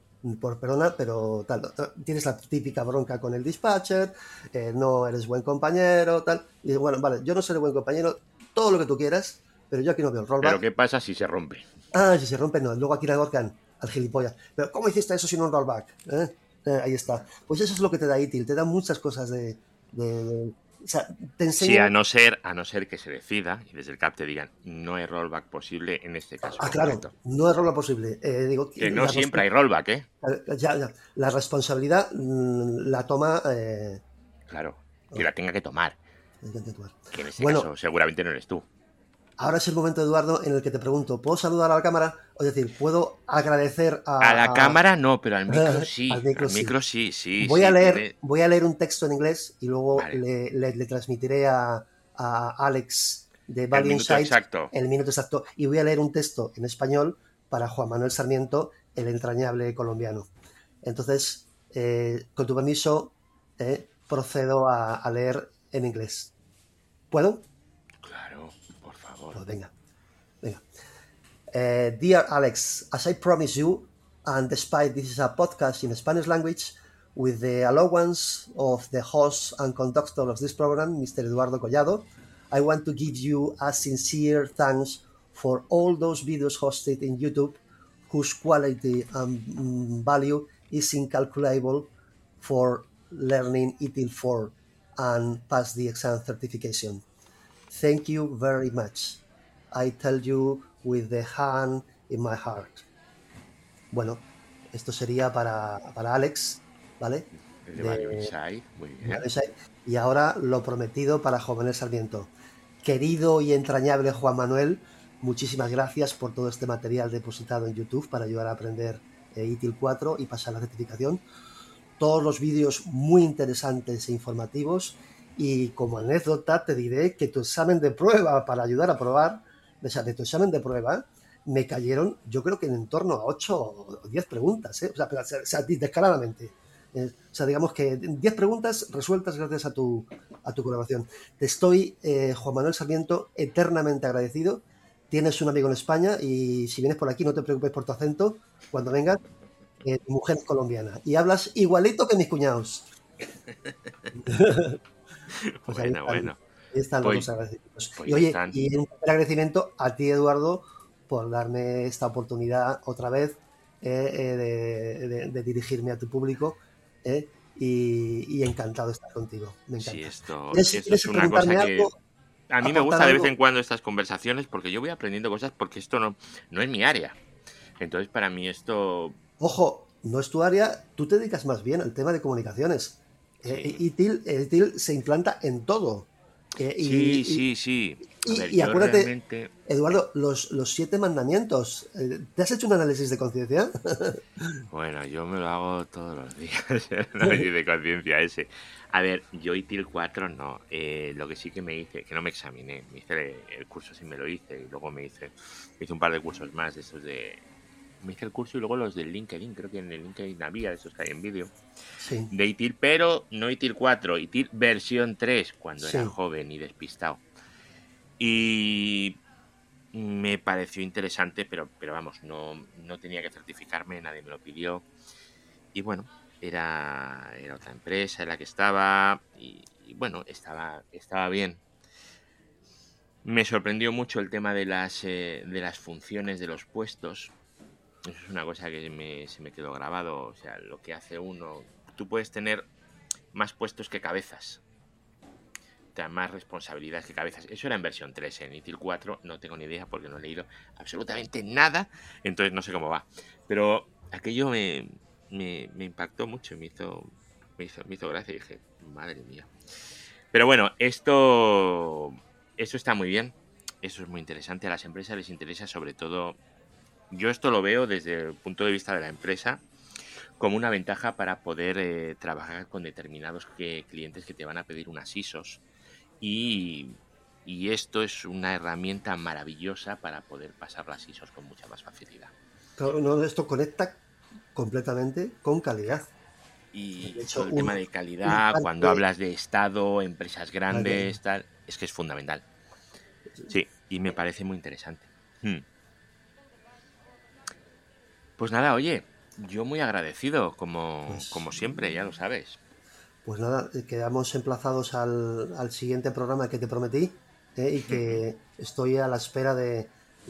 Por perdona, pero tal. Tienes la típica bronca con el dispatcher, eh, no eres buen compañero, tal. Y bueno, vale, yo no seré buen compañero, todo lo que tú quieras, pero yo aquí no veo el rollback. Pero ¿qué pasa si se rompe? Ah, si se rompe, no. Luego aquí la ahorcan al gilipollas. Pero ¿cómo hiciste eso sin un rollback? ¿Eh? Eh, ahí está. Pues eso es lo que te da ITIL. Te da muchas cosas de... de- de- o sea, te enseña... Sí, a no ser, a no ser que se decida y desde el CAP te digan no hay rollback posible en este caso. Ah, claro. concreto". No es rollback posible. Eh, digo, Que no siempre hay rollback, ¿eh? Ya, ya. La responsabilidad mm, la toma... Eh, Claro. Que la tenga que tomar. hay que en este Bueno. caso seguramente no eres tú. Ahora es el momento, Eduardo, en el que te pregunto, ¿puedo saludar a la cámara? Es decir, ¿puedo agradecer a... A la cámara no, pero al micro sí. Al Al micro sí. sí. sí. voy, sí, a leer, tiene- voy a leer un texto en inglés y luego Vale. le, le- le transmitiré a, a Alex de el Value minuto Insights exacto. el minuto exacto y voy a leer un texto en español para Juan Manuel Sarmiento, el entrañable colombiano. Entonces, eh, con tu permiso, eh, procedo a, a leer en inglés. ¿Puedo? Venga, venga. Eh, dear Alex, as I promised you, and despite this is a podcast in Spanish language, with the allowance of the host and conductor of this program, Mr. Eduardo Collado, I want to give you a sincere thanks for all those videos hosted in YouTube whose quality and mm, value is incalculable for learning ETIL 4 and pass the exam certification. Thank you very much. I tell you with the hand in my heart. Bueno, esto sería para, para Alex, ¿vale? De muy bien. Y ahora lo prometido para Jóvenes Sarmiento. Querido y entrañable Juan Manuel, muchísimas gracias por todo este material depositado en YouTube para ayudar a aprender eh, ITIL 4 y pasar la certificación. Todos los vídeos muy interesantes e informativos. Y como anécdota te diré que tu examen de prueba para ayudar a probar, o sea, de tu examen de prueba, me cayeron, yo creo que en torno a 8 o 10 preguntas, ¿eh? o sea, pero, o sea, descaradamente. Eh, o sea, digamos que 10 preguntas resueltas gracias a tu, a tu colaboración. Te estoy, eh, Juan Manuel Sarmiento, eternamente agradecido. Tienes un amigo en España y si vienes por aquí no te preocupes por tu acento. Cuando vengas, eh, mujer colombiana y hablas igualito que mis cuñados. Pues bueno, bueno. Están Pues- los agradecimientos. pues y oye, están. y un agradecimiento a ti, Eduardo, por darme esta oportunidad otra vez eh, eh, de, de- de dirigirme a tu público. eh, y, y encantado de estar contigo. Me encanta. Sí, esto, ¿Quieres- esto es una cosa que... algo? A mí me ¿Aportar gusta de vez algo? en cuando estas conversaciones porque yo voy aprendiendo cosas porque esto no, no es mi área. Entonces, para mí esto... Ojo, no es tu área, tú te dedicas más bien al tema de comunicaciones. Eh, Sí. ITIL, ITIL se implanta en todo. Eh, y- Sí, y- sí, sí. y, acuérdate, Eduardo, los, los siete mandamientos. Eh, ¿Te has hecho un análisis de conciencia? bueno, yo me lo hago todos los días, el análisis de conciencia ese. A ver, yo ITIL 4 no. Eh, lo que sí que me hice, que no me examiné, me hice el curso, sí me lo hice, y luego me hice, hice un par de cursos más de esos de. Me hice el curso y luego los del LinkedIn, creo que en el LinkedIn había, esos que hay en vídeo, sí. de ITIL, pero no ITIL 4, ITIL versión 3, cuando era joven y despistado. Y me pareció interesante, pero, pero vamos, no, no tenía que certificarme, nadie me lo pidió. Y bueno, era, era otra empresa en la que estaba y, bueno, estaba, estaba bien. Me sorprendió mucho el tema de las, eh, de las funciones de los puestos. Eso es una cosa que se me quedó grabado. O sea, lo que hace uno. Tú puedes tener más puestos que cabezas más responsabilidades que cabezas. Eso era en versión 3, en ITIL 4 no tengo ni idea porque no he leído absolutamente nada, entonces no sé cómo va. Pero aquello me, me, impactó mucho, me hizo, me hizo, me hizo gracia y dije, madre mía. Pero bueno, esto, esto está muy bien, eso es muy interesante, a las empresas les interesa sobre todo, yo esto lo veo desde el punto de vista de la empresa, como una ventaja para poder eh, trabajar con determinados clientes que te van a pedir unas ISOs y, esto es una herramienta maravillosa para poder pasar las ISOs con mucha más facilidad. no, esto conecta completamente con calidad. Y el tema de calidad, cuando hablas de Estado, empresas grandes, tal, es que es fundamental. Sí, y me parece muy interesante. Hmm. Pues nada, oye, yo muy agradecido, como, pues como siempre, ya lo sabes. Pues nada, eh, quedamos emplazados al, siguiente programa que te prometí eh, y que estoy a la espera de,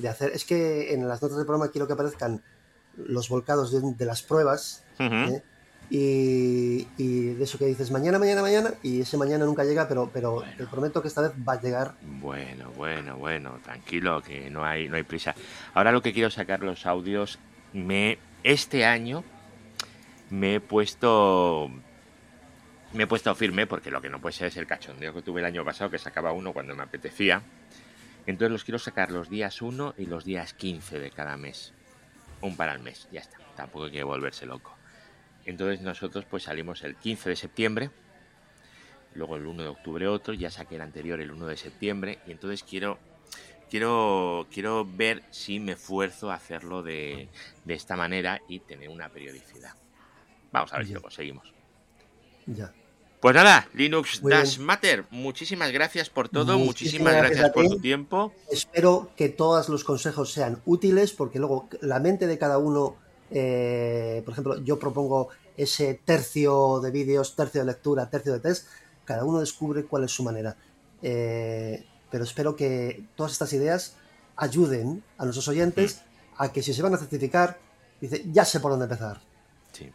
hacer. Es que en las notas del programa quiero que aparezcan los volcados de, las pruebas eh, y, de eso que dices mañana, mañana, mañana y ese mañana nunca llega, pero, pero te prometo que esta vez va a llegar. Bueno, bueno, bueno, tranquilo, que no hay, no hay prisa. Ahora lo que quiero sacar los audios, me este año me he puesto me he puesto firme porque lo que no puede ser es el cachondeo que tuve el año pasado, que sacaba uno cuando me apetecía. Entonces los quiero sacar los días 1 y los días 15 de cada mes. Un para el mes, ya está. Tampoco hay que volverse loco. Entonces nosotros pues salimos el 15 de septiembre, luego el 1 de octubre otro, ya saqué el anterior el 1 de septiembre y entonces quiero quiero quiero ver si me esfuerzo a hacerlo de, de esta manera y tener una periodicidad. Vamos a ver si lo conseguimos. Ya. Pues nada, Linux Dash Matter, muchísimas gracias por todo, muchísimas, gracias, por tu tiempo. Espero que todos los consejos sean útiles, porque luego la mente de cada uno, eh, por ejemplo, yo propongo ese tercio de vídeos, tercio de lectura, tercio de test, cada uno descubre cuál es su manera. Eh, pero espero que todas estas ideas ayuden a nuestros oyentes mm. a que si se van a certificar, dice, ya sé por dónde empezar. Sí.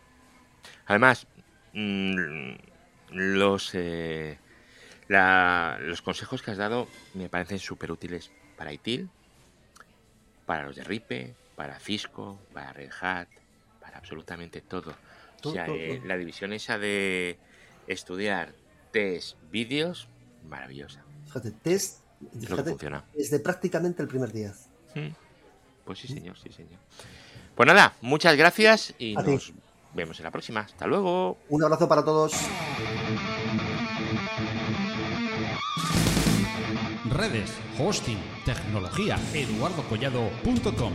Además, mm, los, eh, los consejos que has dado me parecen súper útiles para ITIL, para los de RIPE, para Cisco, para Red Hat, para absolutamente todo. o sea, eh, la división esa de estudiar test, vídeos, maravillosa. Fíjate, test desde prácticamente el primer día. Pues sí, señor, sí, señor. Pues nada, muchas gracias y nos vemos en la próxima. Hasta luego. Un abrazo para todos. Redes, hosting, tecnología, eduardocollado.com.